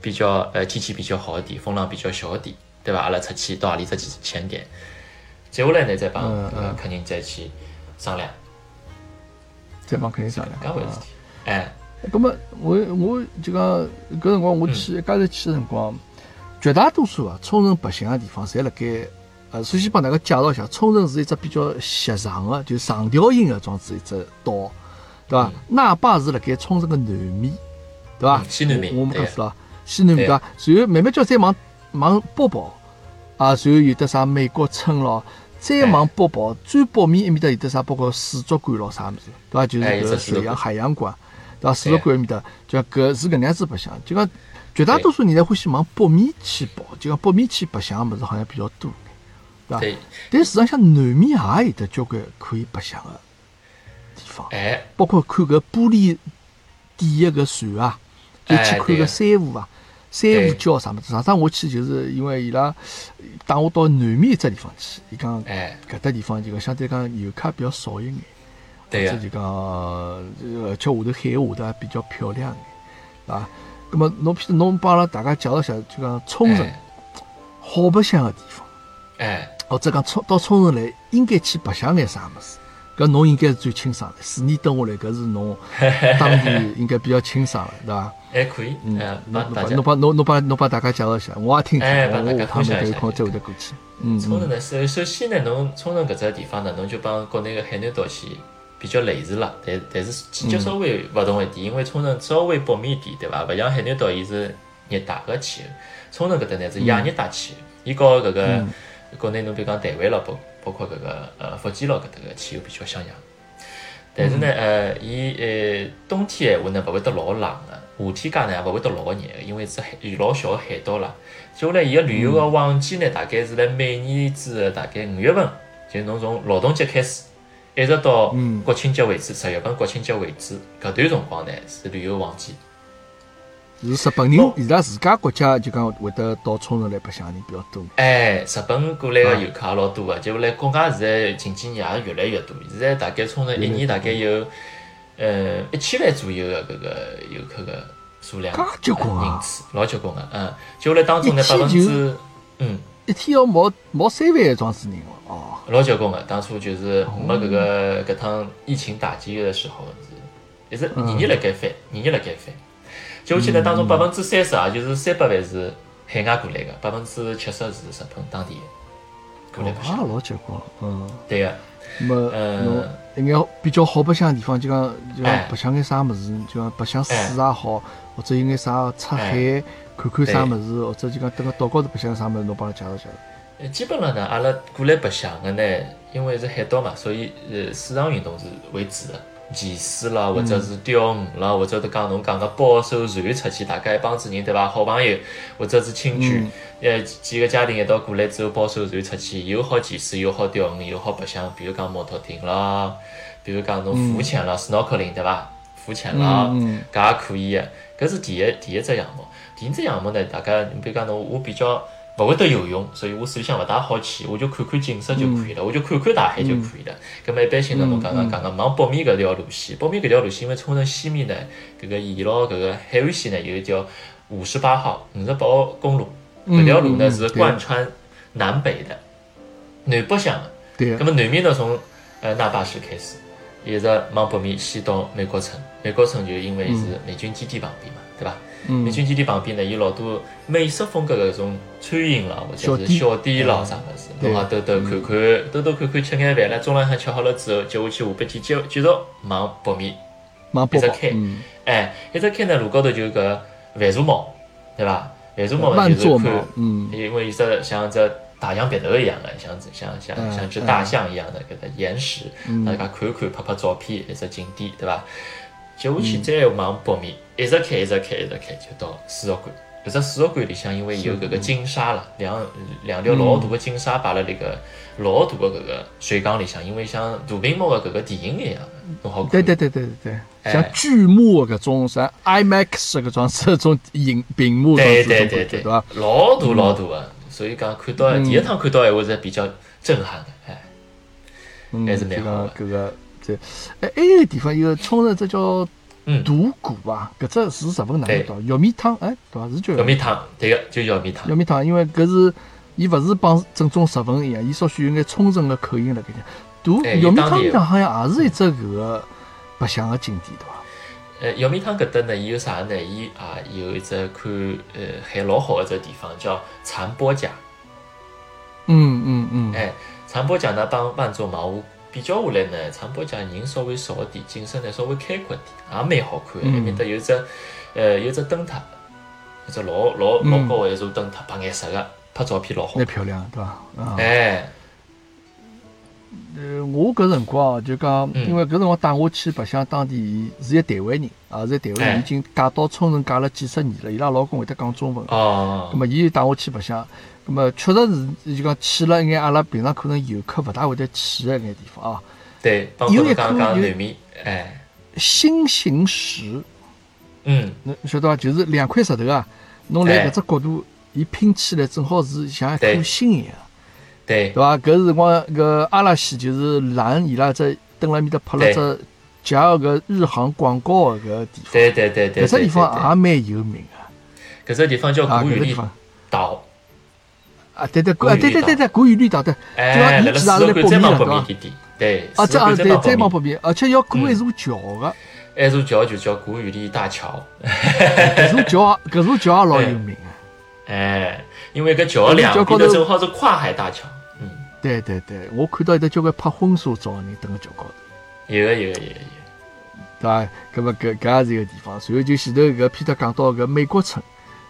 比较呃天气比较好一点，风浪比较小一点，对伐？阿拉出去到何里只去潜点？接下来呢，再帮呃客人再去商量。再帮客人商量。搿回事体。哎。葛末我我就讲搿辰光我去一家头去个辰光。绝大多数啊，冲绳白相个地方，侪辣盖呃，首先帮大家介绍一下，冲绳是一只比较狭长个，就长条形个装子一只岛，对伐？那霸是辣盖冲绳个南面，对伐？西南面，我们讲是了，西南面对伐？然后慢慢叫再往往北跑，啊，然后有的啥美国村咯，再往北跑，最北面一面搭有的啥，包括水族馆咯，啥物事，对伐？就是搿水洋海洋馆，对伐？水族馆一面搭，就搿是搿能样子白相，就讲。绝大多数人侪欢喜往北面去跑，就讲北面去白相个物事好像比较多，对伐？但事实上，南面也有得交关可以白相个地方，哎，包括看搿玻璃底个搿船啊，就去看搿珊瑚啊、珊瑚礁啥物事。上趟我去就是因为伊拉带我到南面一只地方去，伊讲搿搭地方就讲相对讲游客比较少一眼，对个，就讲而且下头海下头还比较漂亮眼，啊。那么，侬譬如侬帮阿拉大家介绍一下，就讲冲绳好白相个地方，哎，或者讲冲到冲绳来应该去白相眼啥物事？搿侬应该是最清爽的。四年蹲下来，搿是侬 当地应该比较清爽的，对伐？还可以，嗯，侬侬帮侬侬帮侬帮大家介绍一下，我也听听，我下趟有空再会得过去。嗯，冲绳呢，首首先呢，侬冲绳搿只地方呢，侬就帮国内个海南岛去。比较类似了，但但是季节稍微勿同一点，因为冲绳稍微北面一点，对伐？勿像海南岛，伊是热带个气候，冲绳搿搭呢是亚热带气候，伊和搿个国内侬比如讲台湾咯，包包括搿个呃福建咯搿搭个气候比较相像。但是呢，呃，伊呃冬天闲话呢勿会得老冷个，夏天介呢也勿会得老热个，因为是海有老小个海岛啦。接下来伊个旅游个旺季呢，大概是辣每年子大概五月份，就侬从劳动节开始。一直到国庆节为止，十月份国庆节为止，搿段辰光呢是旅游旺季。是日本人伊拉自家国家就讲会得到冲绳来白相人比较多。哎，日本过来个游客也老多个，接下来国外现在近几年也越来越多。现在大概冲绳一年大概有呃一千万左右的搿个游客个数量，结棍人次老结棍个，嗯，接下来当中呢百分之嗯。一天要冒冒三万个装死人哦，老结棍个。当初就是没搿个搿趟疫情打击个时候，是一直年年辣盖翻，年年辣盖翻。就我记得当中百分之三十啊，就是三百万是海外过来个，百分之七十是日本当地过来白相。啊，老结棍，嗯，对个。那么，侬应该比较好白相的地方，就讲就讲白相眼啥物事，就讲白相水也好，或者有眼啥出海。看看啥物事，或者就讲等个岛高头白相啥物事，侬帮拉介绍介绍。呃，基本上呢，阿拉过来白相个呢，因为是海岛嘛，所以呃，水上运动是为主的，潜水啦，或者是钓鱼啦，或者是讲侬讲个包艘船出去，大家一帮子人对伐？好朋友或者是亲眷，呃，几个家庭一道过来之后，包艘船出去，又好潜水，又好钓鱼，又好白相，比如讲摩托艇啦，比如讲侬浮潜啦，snorkeling 对伐？浮潜啦，搿也可以个，搿是第一第一只项目。第二只项目呢，大家你比如讲侬，我比较勿会得游泳，所以我水里向勿大好去，我就看看景色就可以了，我就看看大海就可以了。咁么一般性呢，侬刚刚讲个往北面搿条路线，北面搿条路线，因为冲绳西面呢，搿个沿牢搿个海岸线呢，有一条五十八号、五十八号公路，搿条路呢是贯穿南北的，南北向的。对。咁么南面呢，从呃那霸市开始，一直往北面先到美国村，美国村就因为是美军基地旁边嘛，对伐？美军基地旁边呢，有老多美式风格的搿种餐饮啦，或者是小店啦，啥物事，侬好兜兜看看，兜兜看看，吃眼饭了，中浪向吃好了之后，接下去下半天接继续往北面，一直开，哎，一直开呢，路高头就搿万座毛，对伐？万座毛就是看，因为伊只像只大象鼻头一样的，像像像像只大象一样的搿个岩石，大家看看拍拍照片，一只景点，对伐？接下去再往北面，一直开，一直开，一直开，就到水族馆。搿只水族馆里向因为有搿个金鲨了，两两条老大个金鲨摆辣那个老大个搿个水缸里向，因为像大屏幕个搿个电影一样，侬好看。对对对对对对，像巨幕搿种啥 IMAX 搿种这种影屏幕，对对对对，对吧？老大老大个，所以讲看到第一趟看到闲话是比较震撼的，哎，还是蛮好搿个这，哎，还有地方有冲绳，这叫。独谷啊，搿只是日本哪个岛？玉米汤，哎，对伐？是叫玉米汤，对个，就玉米汤。玉米汤，因为搿是，伊勿是帮正宗日本一样，伊稍许有眼冲绳个口音辣搿点。独玉米汤里向好像也是一只搿个白相个景点，对伐？呃，玉米汤搿搭呢，伊有啥呢？伊啊有一只看呃海老好一只地方叫长波甲。嗯嗯嗯。哎，残波甲呢帮万座茅屋。比较下来呢，长白山人稍微少点，景色呢稍微开阔点，也蛮好看。埃面搭有只，呃，有只灯塔，一只老老老高的一座灯塔，白颜色的，拍照片老好。蛮漂亮，对伐？哎，呃，我搿辰光就讲，因为搿辰光带我去白相当地，是一台湾人，啊，是台湾人，已经嫁到冲绳嫁了几十年了，伊拉老公会得讲中文。哦。咁么，伊带我去白相。咁么确实是就讲去了一眼阿拉平常可能游客勿大会得去的一眼地方啊。对，有一个有哎，心形石。嗯，侬晓得伐？就是两块石头啊，侬来搿只角度，伊拼起来正好是像一颗心一样。对，对伐？搿是辰光搿阿拉西就是蓝伊拉在蹲辣面搭拍了只假个日航广告个搿地方。对对对对。搿只地方也蛮有名个。搿只地方叫古雨地岛。啊，对对，啊，对对对对，古雨绿岛对，主要你其他是来北面的，对啊，这啊对，再往北面，而且要过一座桥个，一座桥就叫古雨绿大桥，搿座桥，搿座桥也老有名个，哎，因为搿桥两边头正好是跨海大桥，嗯，对对对，我看到有的交关拍婚纱照的人蹲辣桥高头，有个有个有个有，对伐？搿么搿搿也是一个地方，随后就前头搿片头讲到搿美国村，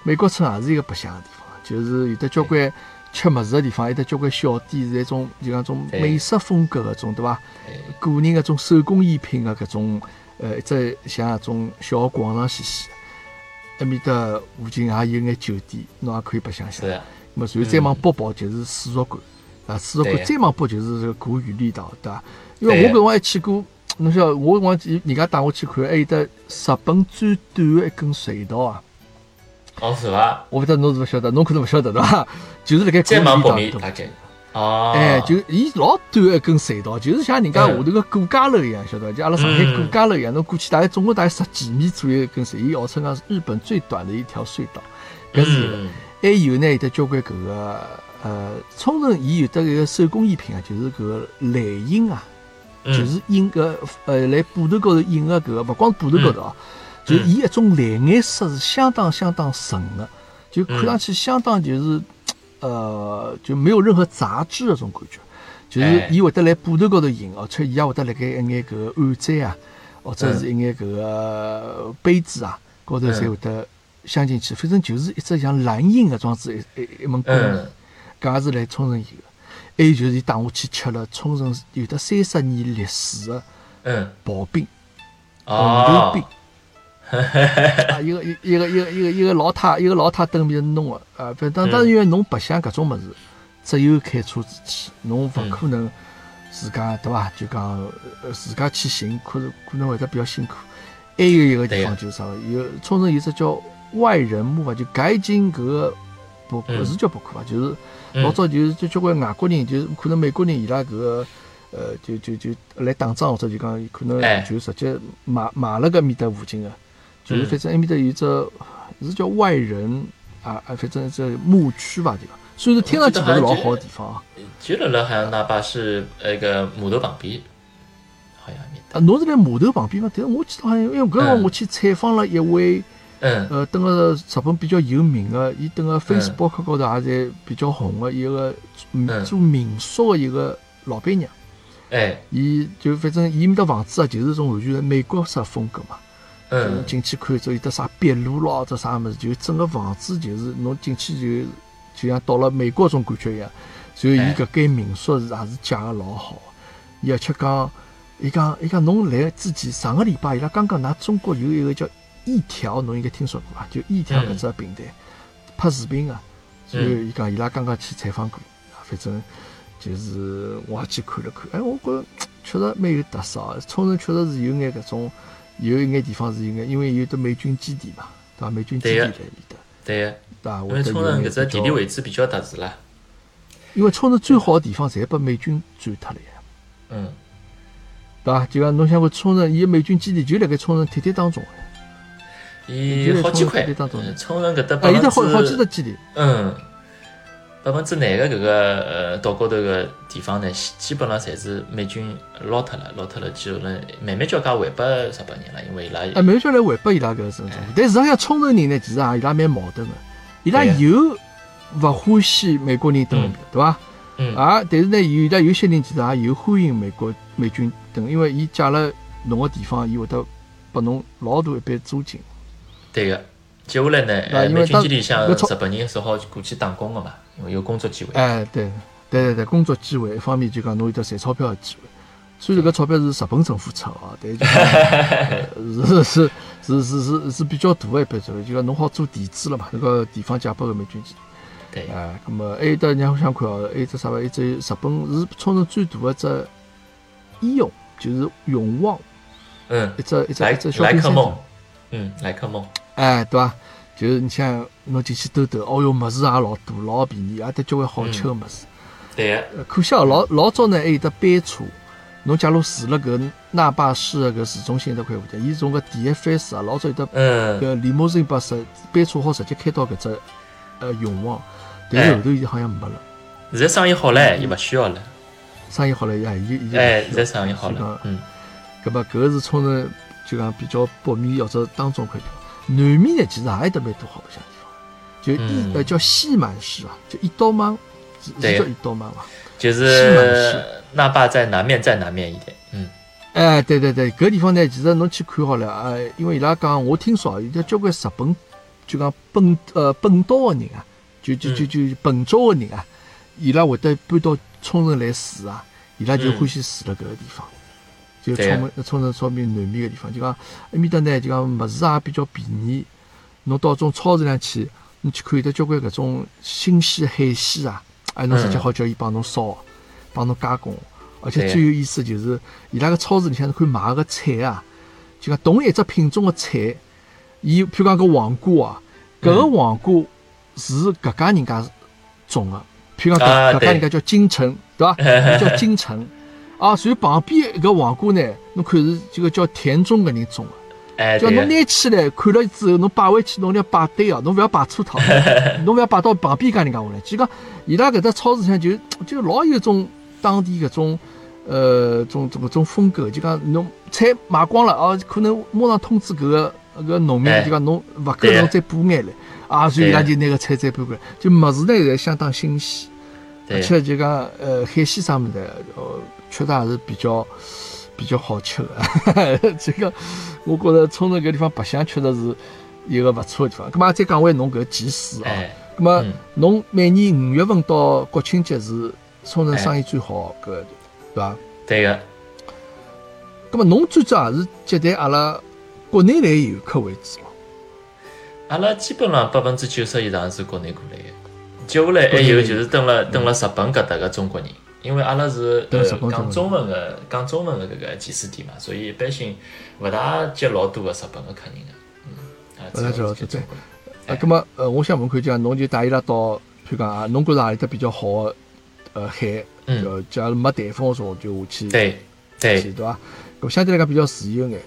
美国村也是一个白相个地方，就是有的交关。吃物事个地方，有得交关小店，是一种就讲种美式风格个种，对伐？个人个种手工艺品个搿种，呃，一只像种小广场兮兮。埃面搭附近也有眼酒店，侬也可以白相相。是。么，随后再往北跑就是水族馆，啊，水族馆再往北就是这个古雨里岛，对伐？因为我搿辰光还去过，侬晓得，我辰光人家带我去看，还有得日本最短的一根隧道啊。哦，是伐？我勿知道侬是勿晓得，侬可能勿晓得对伐？就是辣盖古里岛头。哦。哎，就伊老短一根隧道，就是像人家下头个过家楼一样，晓得伐？就阿拉上海过家楼一样，侬过去大概总共大概十几米左右一根隧，伊号称讲是日本最短的一条隧道。搿是。还有呢，有得交关搿个呃，冲绳伊有得一个手工艺品啊，就是搿个蓝印啊，就是印个呃，来布头高头印个搿个，勿光是布头高头啊。就伊一种蓝颜色是相当相当纯的，就看上去相当就是，呃，就没有任何杂质那种感觉。就是伊会得来布头高头印，而且伊也会得辣盖一眼搿个碗盏啊，或者是一眼搿个杯子啊高头才会得镶进去。反正就是一只像蓝印的装置一一一门工艺，搿也是来冲绳有个。还有就是伊带我去吃了冲绳有的三十年历史的刨冰，红豆冰。啊，一个一一个一个一个一个老太一个老太蹲边弄个啊，反正当然因为侬白相搿种物事，只有开车子去，侬勿可能自家对伐？就讲自家去寻，可能可能会得比较辛苦。还有一个地方就是啥，有冲绳有只叫外人墓啊，就改进搿个博不是叫博客啊，就是老早就是就交关外国人，就是可能美国人伊拉搿个呃，就就就来打仗或者就讲可能就直接买买了搿面搭附近个。就是反正埃面搭有只是叫外人啊啊，反正这牧区伐对伐，所以说听上去勿是老好的地方啊。就辣辣好像哪怕是那个码头旁边，好像面啊，侬是在码头旁边嘛？但是我记得好像，因为搿辰我去采访了一位，嗯，呃，等个日本比较有名个，伊等个 Facebook 高头也在比较红个一个做民宿个一个老板娘，哎，伊就反正伊面搭房子啊，就是种完全美国式风格嘛。嗯，进去看，之后有得啥壁炉咯，这啥么子，就整个房子就是侬进去就就像到了美国种感觉一样。所以伊搿间民宿是也是借个老好，伊而且讲，伊讲伊讲侬来之前上个礼拜伊拉刚刚㑚中国有一个叫一条，侬应该听说过伐？就一条搿只平台拍视频个，然后伊讲伊拉刚刚去采访过，反正就是我也去看了看，哎，我觉着确实蛮有特色，冲绳确实是有眼搿种，有一眼地方是有眼，因为有的美军基地嘛，对伐？美军基地在里头，对个，对伐？因为冲绳搿只地理位置比较特殊啦。因为冲绳最好的地方侪被美军占脱了呀，嗯，对伐？就讲侬想看冲绳，伊个美军基地就辣盖冲绳铁铁当中伊好几块，冲绳搿搭百分之，好好几只基地，嗯，百分之廿个搿个呃岛高头个地方呢，基本上侪是美军捞脱了，捞脱了之后呢，慢慢交介还拨日本人了，因为伊拉啊，慢慢交来还拨伊拉搿个种，但实际上冲绳人呢，其实啊，伊拉蛮矛盾个，伊拉有。勿欢喜美国人登，对伐？嗯啊，但是呢，有的有些人其实也有欢迎美国美军登，因为伊借了侬个地方，伊会得拨侬老大一笔租金。对个，接下来呢，美军基地向日本人是好过去打工个嘛，因为有工作机会。哎，对，对对对，工作机会一方面就讲侬有得赚钞票个机会。虽然搿钞票是日本政府出哦，但是 是是是是是是比较大个一笔钞票，就讲侬好做地主了嘛，那个地方借拨个美军基地。对，哎，咁么还有得，你想想看哦，还有只啥物？一只日本是冲绳最大的只医用，就是永旺，嗯，一只一只一只小莱克梦，嗯，莱克梦，哎，对伐？就是你像侬进去兜兜，哦哟，物事也老多，老便宜，也得交关好吃个物事。对个。可惜老老早呢还有得班车，侬假如住了搿那霸市个搿市中心搿块附近，伊从搿 DFS 啊，老早有得搿里莫森巴士班车好直接开到搿只呃永旺。但是后头已经好像没了。现在生意好了，伊勿需要了。生意好了，也已经哎，现在生意好了。嗯，搿么搿个是冲着就讲比较北面或者当中块地方。南面呢，其实也有得蛮多好白相地方。就一呃叫西满市啊，就一刀满，是叫一刀满伐？就是那霸在南面，再南面一点。嗯。哎，对对对，搿地方呢，其实侬去看好了啊，因为伊拉讲，我听说有得交关日本就讲本呃本岛的人啊。就就就就本州的人啊，伊拉会得搬到冲绳来住啊，伊拉就欢喜住辣搿个地方。就冲门冲绳稍微南面个地方，就讲埃面搭呢，就讲物事也比较便宜。侬到种超市里去，侬去看有得交关搿种新鲜海鲜啊，哎，侬直接好叫伊帮侬烧，帮侬加工。而且最有意思就是，伊拉个超市里向可以买个菜啊，就讲同一只品种个菜，伊譬如讲搿黄瓜啊，搿个黄瓜。是搿家人家种个，譬如讲搿搿家人家叫金城，对伐？叫金城。啊，所以旁边搿黄瓜呢，侬看是这个叫田中搿人种的，叫侬拿起来看了之后，侬摆回去，侬要摆对哦，侬勿要摆错套，侬勿要摆到旁边家人家下来。就讲伊拉搿只超市上就就老有种当地搿种呃种种种风格，就讲侬菜卖光了哦，可能马上通知搿个搿个农民，就讲侬勿够，侬再补眼来。啊，所以伊拉就拿个菜再搬过来，就物事呢侪相当新鲜，而且就讲呃海鲜上面的，呃确实也是比较比较好吃的。这个我觉着冲绳搿地方白相确实是一个勿错的地方。咁么再讲回侬搿集市啊，咁么侬每年五月份到国庆节是冲绳生意最好搿对伐？对个。咁么侬最早也是接待阿拉国内来游客为主。阿拉基本上百分之九十以上是国内过来的，接下来还有就是登了登了日本搿搭个中国人，因为阿拉是呃讲中文的讲中文的搿个祭祀点嘛，所以一般性勿大接老多个日本个客人个，嗯，勿大接老多对。啊，葛末呃，我想问看，就讲侬就带伊拉到，譬如讲啊，侬觉着何里搭比较好个呃海，就假如没台风个时候就下去，对对，对伐？搿相对来讲比较自由眼。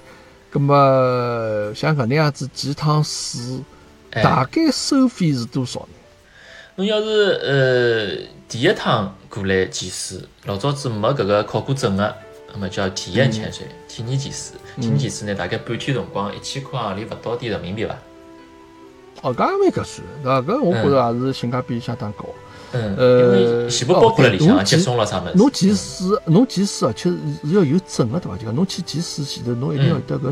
咁么像搿能样子几趟水，大概收费是多少呢？侬要是呃第一趟过来潜水，老早子没搿个考过证个，那么叫体验潜水、体验潜水。体验潜水呢，大概半天辰光，一千块行钿勿到点人民币伐？哦，搿也蛮合算，对伐？搿我觉着也是性价比相当高。嗯，呃，全部包括了里向，接送了啥物事？侬潜水，侬潜水而且是要有证个，对伐？就讲侬去潜水前头，侬一定要有得个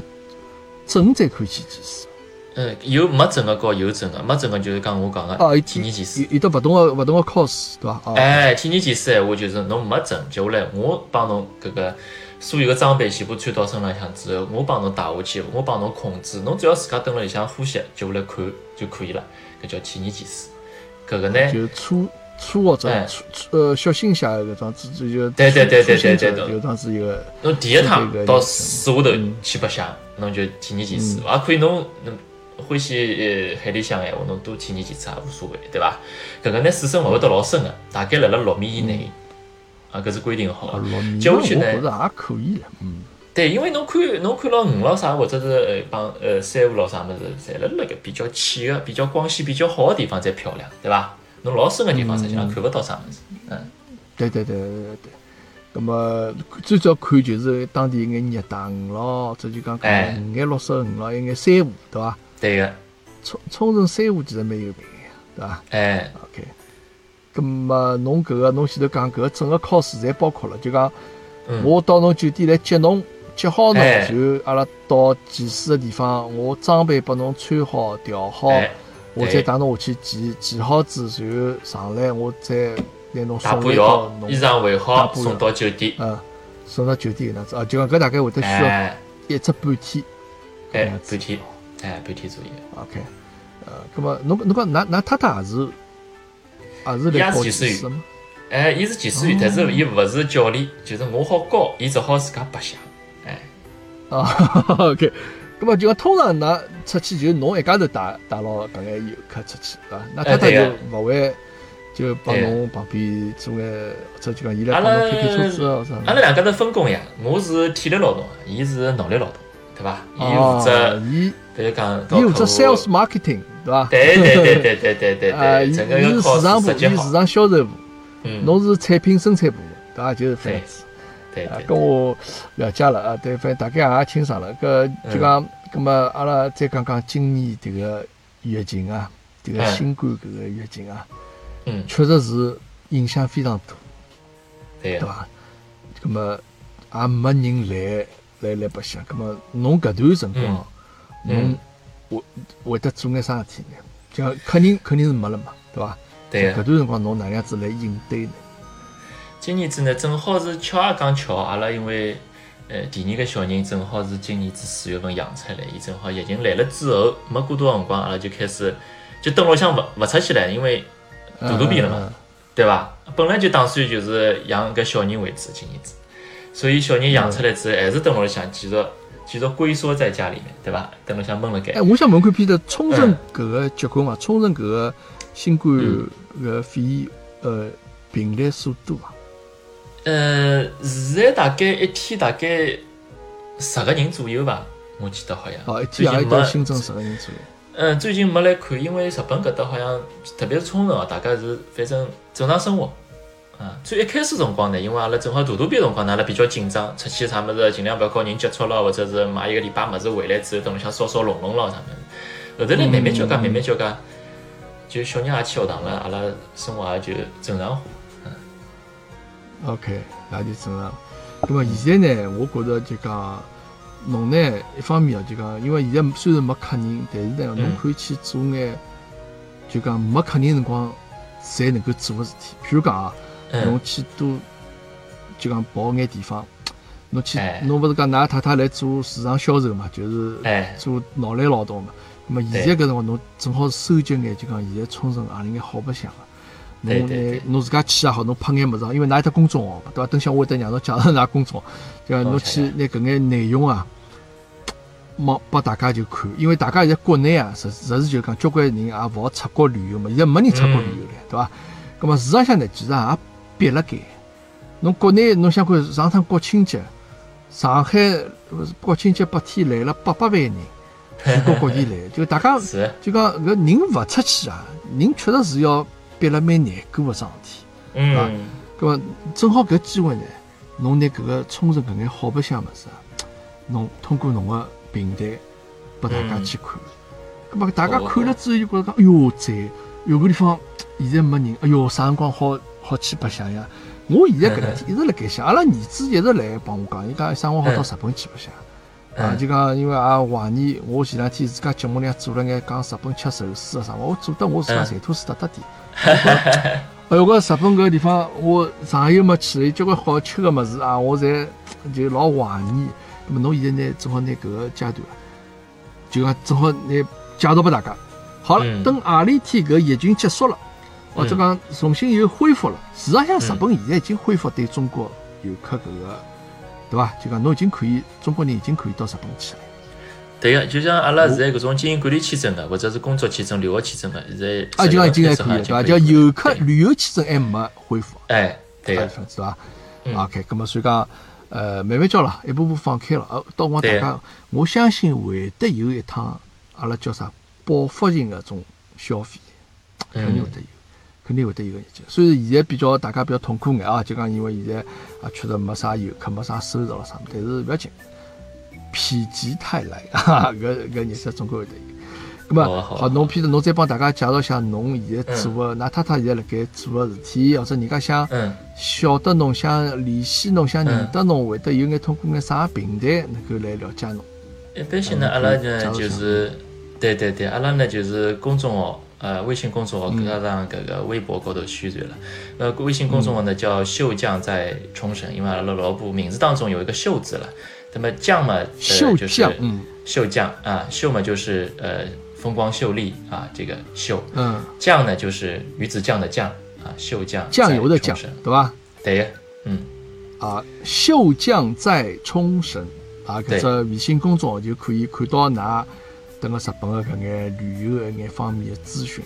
证才可以去潜水。嗯，有没证个，和有证个，没证个就是讲我讲个体验技师，有有得勿同个勿同个考试，对伐？哎，体验技师闲话就是侬没证，接下来我帮侬搿个所有个装备全部穿到身浪向之后，我帮侬带下去，我帮侬控制，侬只要自家蹲辣里向呼吸，接下来看就可以了，搿叫体验技师。搿个呢？就初初学者，初呃小新下搿桩子就对对对对对对，有桩子一个。侬第一趟到水下头去白相，侬就体验技师，也可以侬侬欢喜呃海里向闲话，侬多体验几次也无所谓，对伐？搿个呢水深勿会得老深个，大概辣辣六米以内，啊搿是规定好。接下去呢？我觉着也可以了，嗯。对，因为侬看侬看到鱼咯啥，或者是呃帮呃珊瑚咯啥物事，侪辣辣个比较浅个、比较光线比较好个地方才漂亮，对伐？侬老深个地方实际上看勿到啥物事，嗯。对对对对对。那么最早看就是当地一眼热带鱼咯，这就讲讲五眼绿色鱼咯，一眼珊瑚，对伐？对个。冲冲绳珊瑚其实蛮有名个，对伐？哎。OK。咁么侬搿个侬前头讲搿个整个考试侪包括了，就讲我到侬酒店来接侬。接好侬，就阿拉到技师的地方，我装备拨侬穿好、调好，我再带侬下去潜，潜好之后上来，我再拿侬送回到侬衣裳换好，送到酒店。嗯，送到酒店搿样子啊，就讲搿大概会得需要一只半天。哎，半天，哎，半天左右。OK，呃，葛末侬侬讲，㑚㑚太太也是也是来教技师吗？哎，伊是技师员，但是伊勿是教练，就是我好教，伊只好自家白相。哎啊，OK，咁么就讲通常㑚出去就侬一家头带带牢搿眼游客出去，对伐？那太太就勿会就帮侬旁边做眼，或者就讲伊来帮侬开开车子哦，啥？阿拉两家头分工呀，我是体力劳动，伊是脑力劳动，对伐？伊负责，伊比如讲，伊负责 sales marketing，对伐？对对对对对对对对，整个是市场部，伊市场销售部，嗯，侬是产品生产部，对伐？就是这样子。啊，跟我了解了啊，对，反正大概也清爽了。搿就讲，葛末阿拉再讲讲今年迭个疫情啊，迭个新冠搿个疫情啊，嗯，确实是影响非常大，对伐？葛末也没人来来来白相。葛么侬搿段辰光，侬会会得做眼啥事体呢？就肯定肯定是没了嘛，对伐？对搿段辰光侬哪样子来应对呢？今年子呢，正好是巧也讲巧，阿拉因为呃第二个小人正好是今年子四月份养出来，伊正好疫情来了之后，没过多少辰光，阿拉就开始就蹲屋向勿勿出去了，因为大肚皮了嘛，对伐？本来就打算就是养搿小人为主，今年子，所以小人养出来之后，还是等屋里向继续继续龟缩在家里面，对伐？等屋里向闷了该。哎，我想问看，皮特，冲绳搿个结棍伐？冲绳搿个新冠搿个肺炎呃病例数多伐？呃，现在大概一天大概十个人左右吧，我记得好像。哦，一天也到新增十个人左右。嗯，最近没来看，因为日本搿搭好像，特别是冲绳哦，大家是反正正常生活。啊，最一开始辰光呢，因为阿拉正好大肚皮辰光呢，阿拉比较紧张，出去啥物事尽量勿要和人接触咯，或者是买一个礼拜物事回来之后，等里向烧烧弄弄咯啥物事。后头来慢慢交加，慢慢交加，就小人也去学堂了，阿拉生活也就正常化。嗯 OK，也就正常。那么现在呢，我觉着就讲，侬呢一方面啊，就讲，因为现在虽然没客人，但是呢，侬可以去做眼，就讲没客人辰光，才能够做个事体。譬如讲啊，侬去多，就讲跑眼地方，侬去，侬勿是讲㑚太太来做市场销售嘛，就是做脑力劳动嘛。那么现在搿辰光，侬正好收集眼，就讲现在冲绳何里眼好白相个。侬拿侬自家去也好，侬拍眼物事，因为㑚有得公众号，对伐？等下我会得让侬介绍㑚公众号，就侬去拿搿眼内容啊，冒拨大家就看，因为大家现在国内啊，实实是就讲交关人也勿好出国旅游嘛，现在没人出国旅游了，对伐？咁么市场上呢，其实也憋辣盖。侬国内侬想看上趟国庆节，上海国庆节八天来了八百万人，全国各地来，就大家就讲搿人勿出去啊，人确实是要。憋了蛮难过个桩事体，嗯，搿么正好搿机会呢，侬拿搿个冲绳搿眼好白相物事啊，侬通过侬个平台拨大家去看，搿么大家看了之后就觉着讲，哎哟，在有个地方现在没人，哎哟，啥辰光好好去白相呀？我现在搿两天一直辣盖想，阿拉儿子一直来帮我讲，伊讲啥辰光好到日本去白相，啊，就讲因为也怀疑，我前两天自家节目里做了眼讲日本吃寿司啊啥我做得我自家馋吐水哒哒点。哎，我日本搿个地方，我上海又没去，有交关好吃个物事啊，我侪就老怀念。那么侬现在呢，正好拿搿个阶段，就讲正好拿介绍拨大家。好了，等何里天搿疫情结束了，或者讲重新又恢复了，事实上日本现在已经恢复对中国游客搿个，对伐？就讲侬已经可以，中国人已经可以到日本去了。对个，就像阿拉现在搿种经营管理签证个，或者是工作签证、留学签证个，现在啊，就讲已经还可以，对伐？叫游客旅游签证还没恢复。哎，对个，是伐？OK，咁么所以讲，呃，慢慢叫了，一步步放开了。呃，到我大家，我相信会得有一趟，阿拉叫啥报复性个种消费，肯定会得有，肯定会得有个日节。虽然现在比较大家比较痛苦眼啊，就讲因为现在啊，确实没啥游客，没啥收入了啥但是勿要紧。否极泰来 啊！搿搿日子总归会得有。咁么好，侬譬如侬再帮大家介绍一下侬现在做个，㑚太太现在辣盖做个事体，或者人家想晓得侬，想联系侬，想认得侬，会得有眼通过眼啥平台能够来了解侬？一般性呢，阿拉呢就是，对对对，阿拉呢就是公众号，呃，微信公众号加上搿个微博高头宣传了。呃，微信公众号呢叫秀匠在冲绳，因为阿拉老婆名字当中有一个秀字了。那么将嘛，秀匠，嗯，秀匠啊，秀嘛就是呃风光秀丽啊，这个秀，嗯，酱呢就是鱼子酱的酱啊，秀酱，酱油的酱，对吧？对，嗯，啊，秀匠在冲绳啊，搿只微信公众号就可以看到㑚等个日本的搿眼旅游的眼方面的资讯。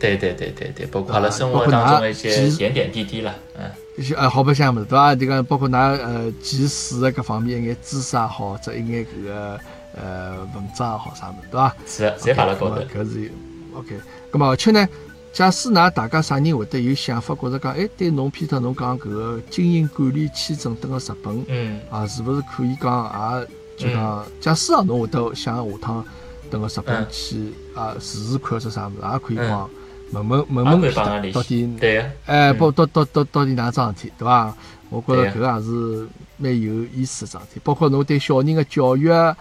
对对对对对，包括阿拉生活当中的一些点点滴滴了，嗯。一些呃好白相物事对伐？这个包括㑚呃记事的各方面一眼知识也好，或者一眼搿个呃文章也好啥么子对伐？是，侪摆辣高头。搿是 OK。咁么而且呢，假使㑚大家啥人会得有想法，觉着讲，哎，对侬 Peter 侬讲搿个经营管理签证等个日本，嗯，啊，是勿是可以讲也就讲，假使啊侬会得想下趟等个日本去啊试试看者啥物事，也可以讲。问问问问 Peter 到底，哎，包到到到到底哪桩事体，对伐？我觉着搿个也是蛮有意思的桩事体。包括侬对小人的教育啊，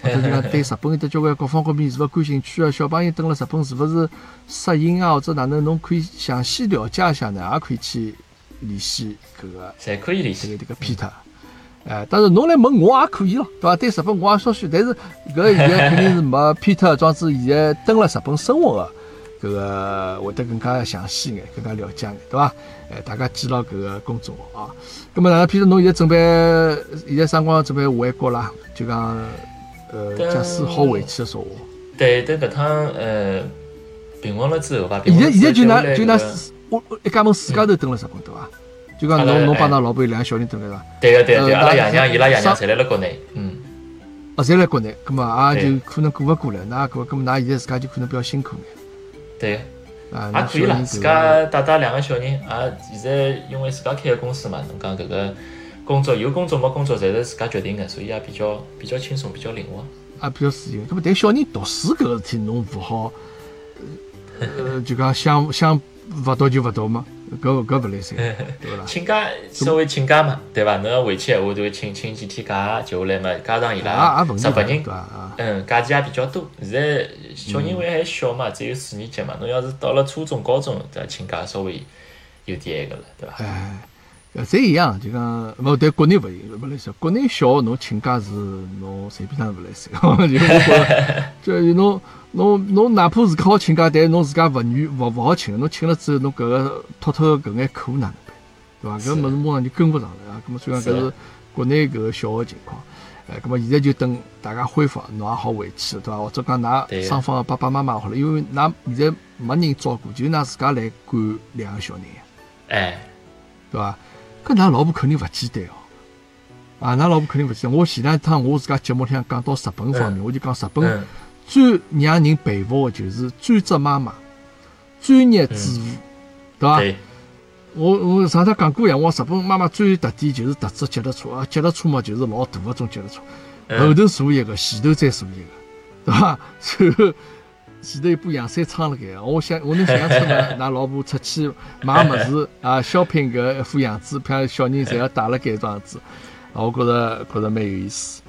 或者讲 对日本的交关各方各面是勿感兴趣啊？小朋友蹲了日本是勿是适应啊？或者哪能？侬可以详细了解一下呢，也可以去联系搿个，侪可以联系这个 Peter。哎，但是侬来问我也可以咯，对伐？对日本我也稍许，但是搿现在肯定是没 Peter 庄子现在蹲了日本生活的。搿个会得更加详细眼，更加了解眼，对伐？哎，大家记牢搿个公众号啊。咁么，譬如侬现在准备，现在辰光准备回国啦？就讲，呃，假使好回去的说话。对，等搿趟呃平稳了之后吧。现在现在就拿就拿我一家门自家头蹲了日本，对伐？就讲侬侬帮㑚老婆有两个小人蹲了，对个对对，阿拉爷娘伊拉爷娘侪辣辣国内，嗯。啊，侪辣国内，咁么也就可能过勿过来。那搿咁么，㑚现在自家就可能比较辛苦眼。对，也可以啦。自家带带两个小人，也现在因为自家开个公司嘛，侬讲搿个工作有工作没工作，侪是自家决定的，所以也比较比较轻松，比较灵活，也比较自由。那么，但小人读书搿个事体，侬勿好，呃，就讲想想勿读就勿读嘛。搿搿勿来三，对伐？请假稍微请假嘛，对伐？侬要回去闲话，就请请几天假，接下来嘛，加上伊拉日本人，嗯，假期也比较多。现在小人还还小嘛，只有四年级嘛。侬要是到了初中、高中，再请假稍微有点那个了，对伐？哎，侪一样，就讲勿对，国内勿勿来三，国内小侬请假是侬随便上勿来三，就就侬。侬侬哪怕自家好请假，但侬自家勿愿勿勿好请，侬请了之后，侬搿个偷偷搿眼课哪能办？对伐？搿物事马上就跟勿上了啊！搿么虽然搿是国内搿个小个情况，哎，搿么现在就等大家恢复，侬也好回去，对伐？或者讲㑚双方个爸爸妈妈好了，因为㑚现在没人照顾，就㑚自家来管两个小人，哎，对伐？搿㑚老婆肯定勿简单哦，啊，㑚老婆肯定勿简单。我前两趟我自家节目里向讲到日本方面，我就讲日本。最让人佩服的就是专职妈妈、专业主妇，对伐？我我上趟讲过呀，我日本妈妈最有特点就是特指脚踏车啊，脚踏车嘛就是老大个种脚踏车，后头坐一个，前头再坐一个，对伐？然后前头一部洋山窗了盖，我想我能想象出来，㑚老婆出去买物事啊，shopping 搿一副样子，像小人侪要带了盖样子，我觉着觉着蛮有意思。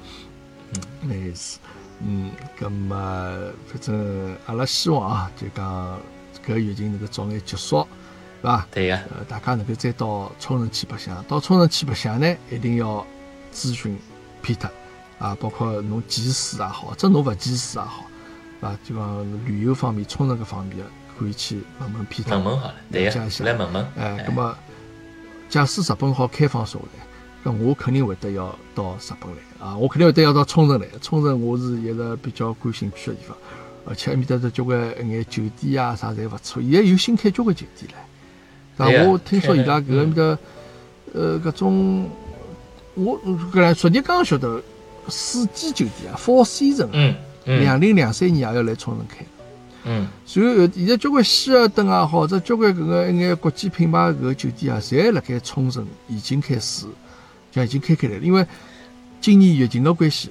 嗯，没意思。嗯，咁么反正阿拉希望啊，就讲搿疫情能够早眼结束，是伐？对个。呃，大家能够再到冲绳去白相，到冲绳去白相呢，一定要咨询 Peter 啊，包括侬技师也好，或者侬勿技师也好，啊，就讲旅游方面、冲绳搿方面，可以去问问 Peter。问问好了，对个。来问问。哎，咁么，假使日本好开放下来。咁我肯定会得要到日本来啊！我肯定会得要到冲绳来。冲绳我是一个比较感兴趣的地方，而且埃面搭的交关一眼酒店啊啥侪勿错。现在有新开交关酒店唻，但我听说伊拉搿面搭呃搿种，我搿来昨日刚刚晓得四季酒店啊，Four Seasons，嗯嗯，两零两三年也要来冲绳开。嗯，然后现在交关希尔顿啊，或者交关搿个一眼国际品牌搿个酒店啊，侪辣盖冲绳已经开始。像已经开开来了，因为今年疫情的关系，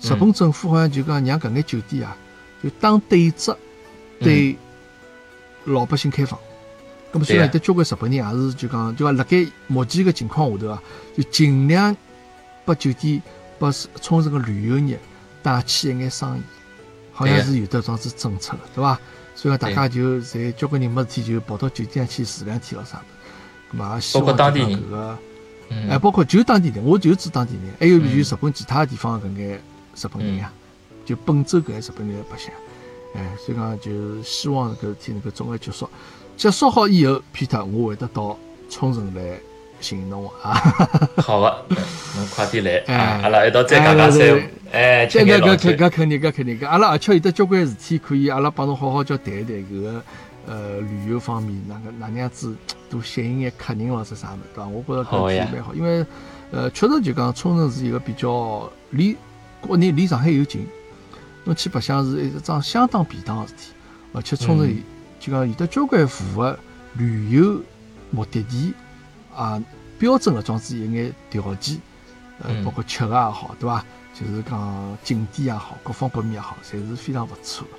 日本政府好像就讲让搿眼酒店啊，就当对折对老百姓开放。咁么虽然有得交关日本人也是就讲就讲辣盖目前个情况下头啊，就尽量把酒店把冲绳个旅游业带起一眼生意，好像是有得这样子政策的，对伐？所以讲大家就侪交关人没事体就跑到酒店去住两天咯啥的，咁么也希望当地搿个。哎，包括就当地人，我就指当地人，还有就日本其他地方搿眼日本人呀，就本州搿眼日本人白相。哎，所以讲就希望搿事体能够早点结束。结束好以后，Peter，我会得到冲绳来寻侬啊。好的，侬快点来，阿拉一道再讲讲三，哎，这个搿搿搿肯定搿肯定搿，阿拉而且有得交关事体可以，阿拉帮侬好好叫谈一谈搿个。呃，旅游方面哪个哪能样子多吸引眼客人咯，是啥物事对伐？我觉着搿体蛮好，因为呃，确实就讲冲绳是一个比较离国内离上海又近，侬去白相是一桩相当便当个事体，而且冲绳就讲有得交关符合旅游目的地啊标准个装置一眼条件，呃，包括吃个也好，对伐？就是讲景点也好，各方各面也好，侪是非常勿错个。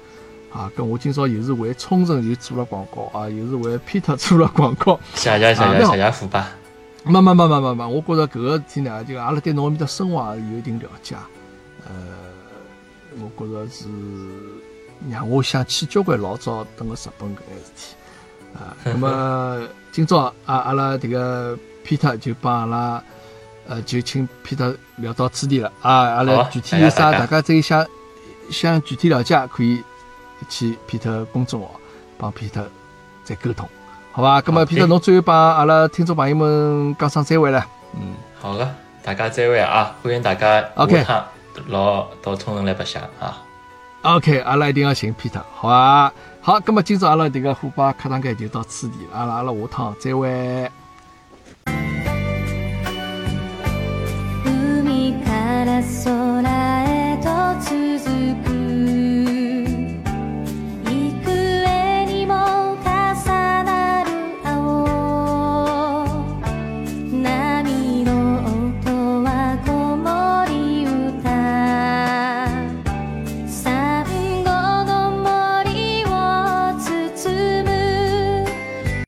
啊，跟我今朝又是为冲绳又做了广告啊，又是为 Peter 做了广告，谢谢谢谢谢谢福吧。没没没没没没，我觉着搿个事体呢，就阿拉对侬埃面的生活有一定了解，呃，我觉着是让我想起交关老早等个日本搿眼事体啊。那么 今朝啊，阿拉迭个 Peter 就帮阿拉，呃，就请 Peter 聊到此地了啊。阿拉具体有啥，大家再想想具体了解可以。去起皮特公众号帮皮特再沟通，好吧？那么皮特，侬最后帮阿拉听众朋友们讲声再会了。嗯，好的，大家再会啊！欢迎大家 OK，老到通仁来白相啊！OK，阿拉一定要寻皮特，好吧？好，那么今朝阿拉这个虎爸客堂间就到此地，阿拉阿拉下趟再会。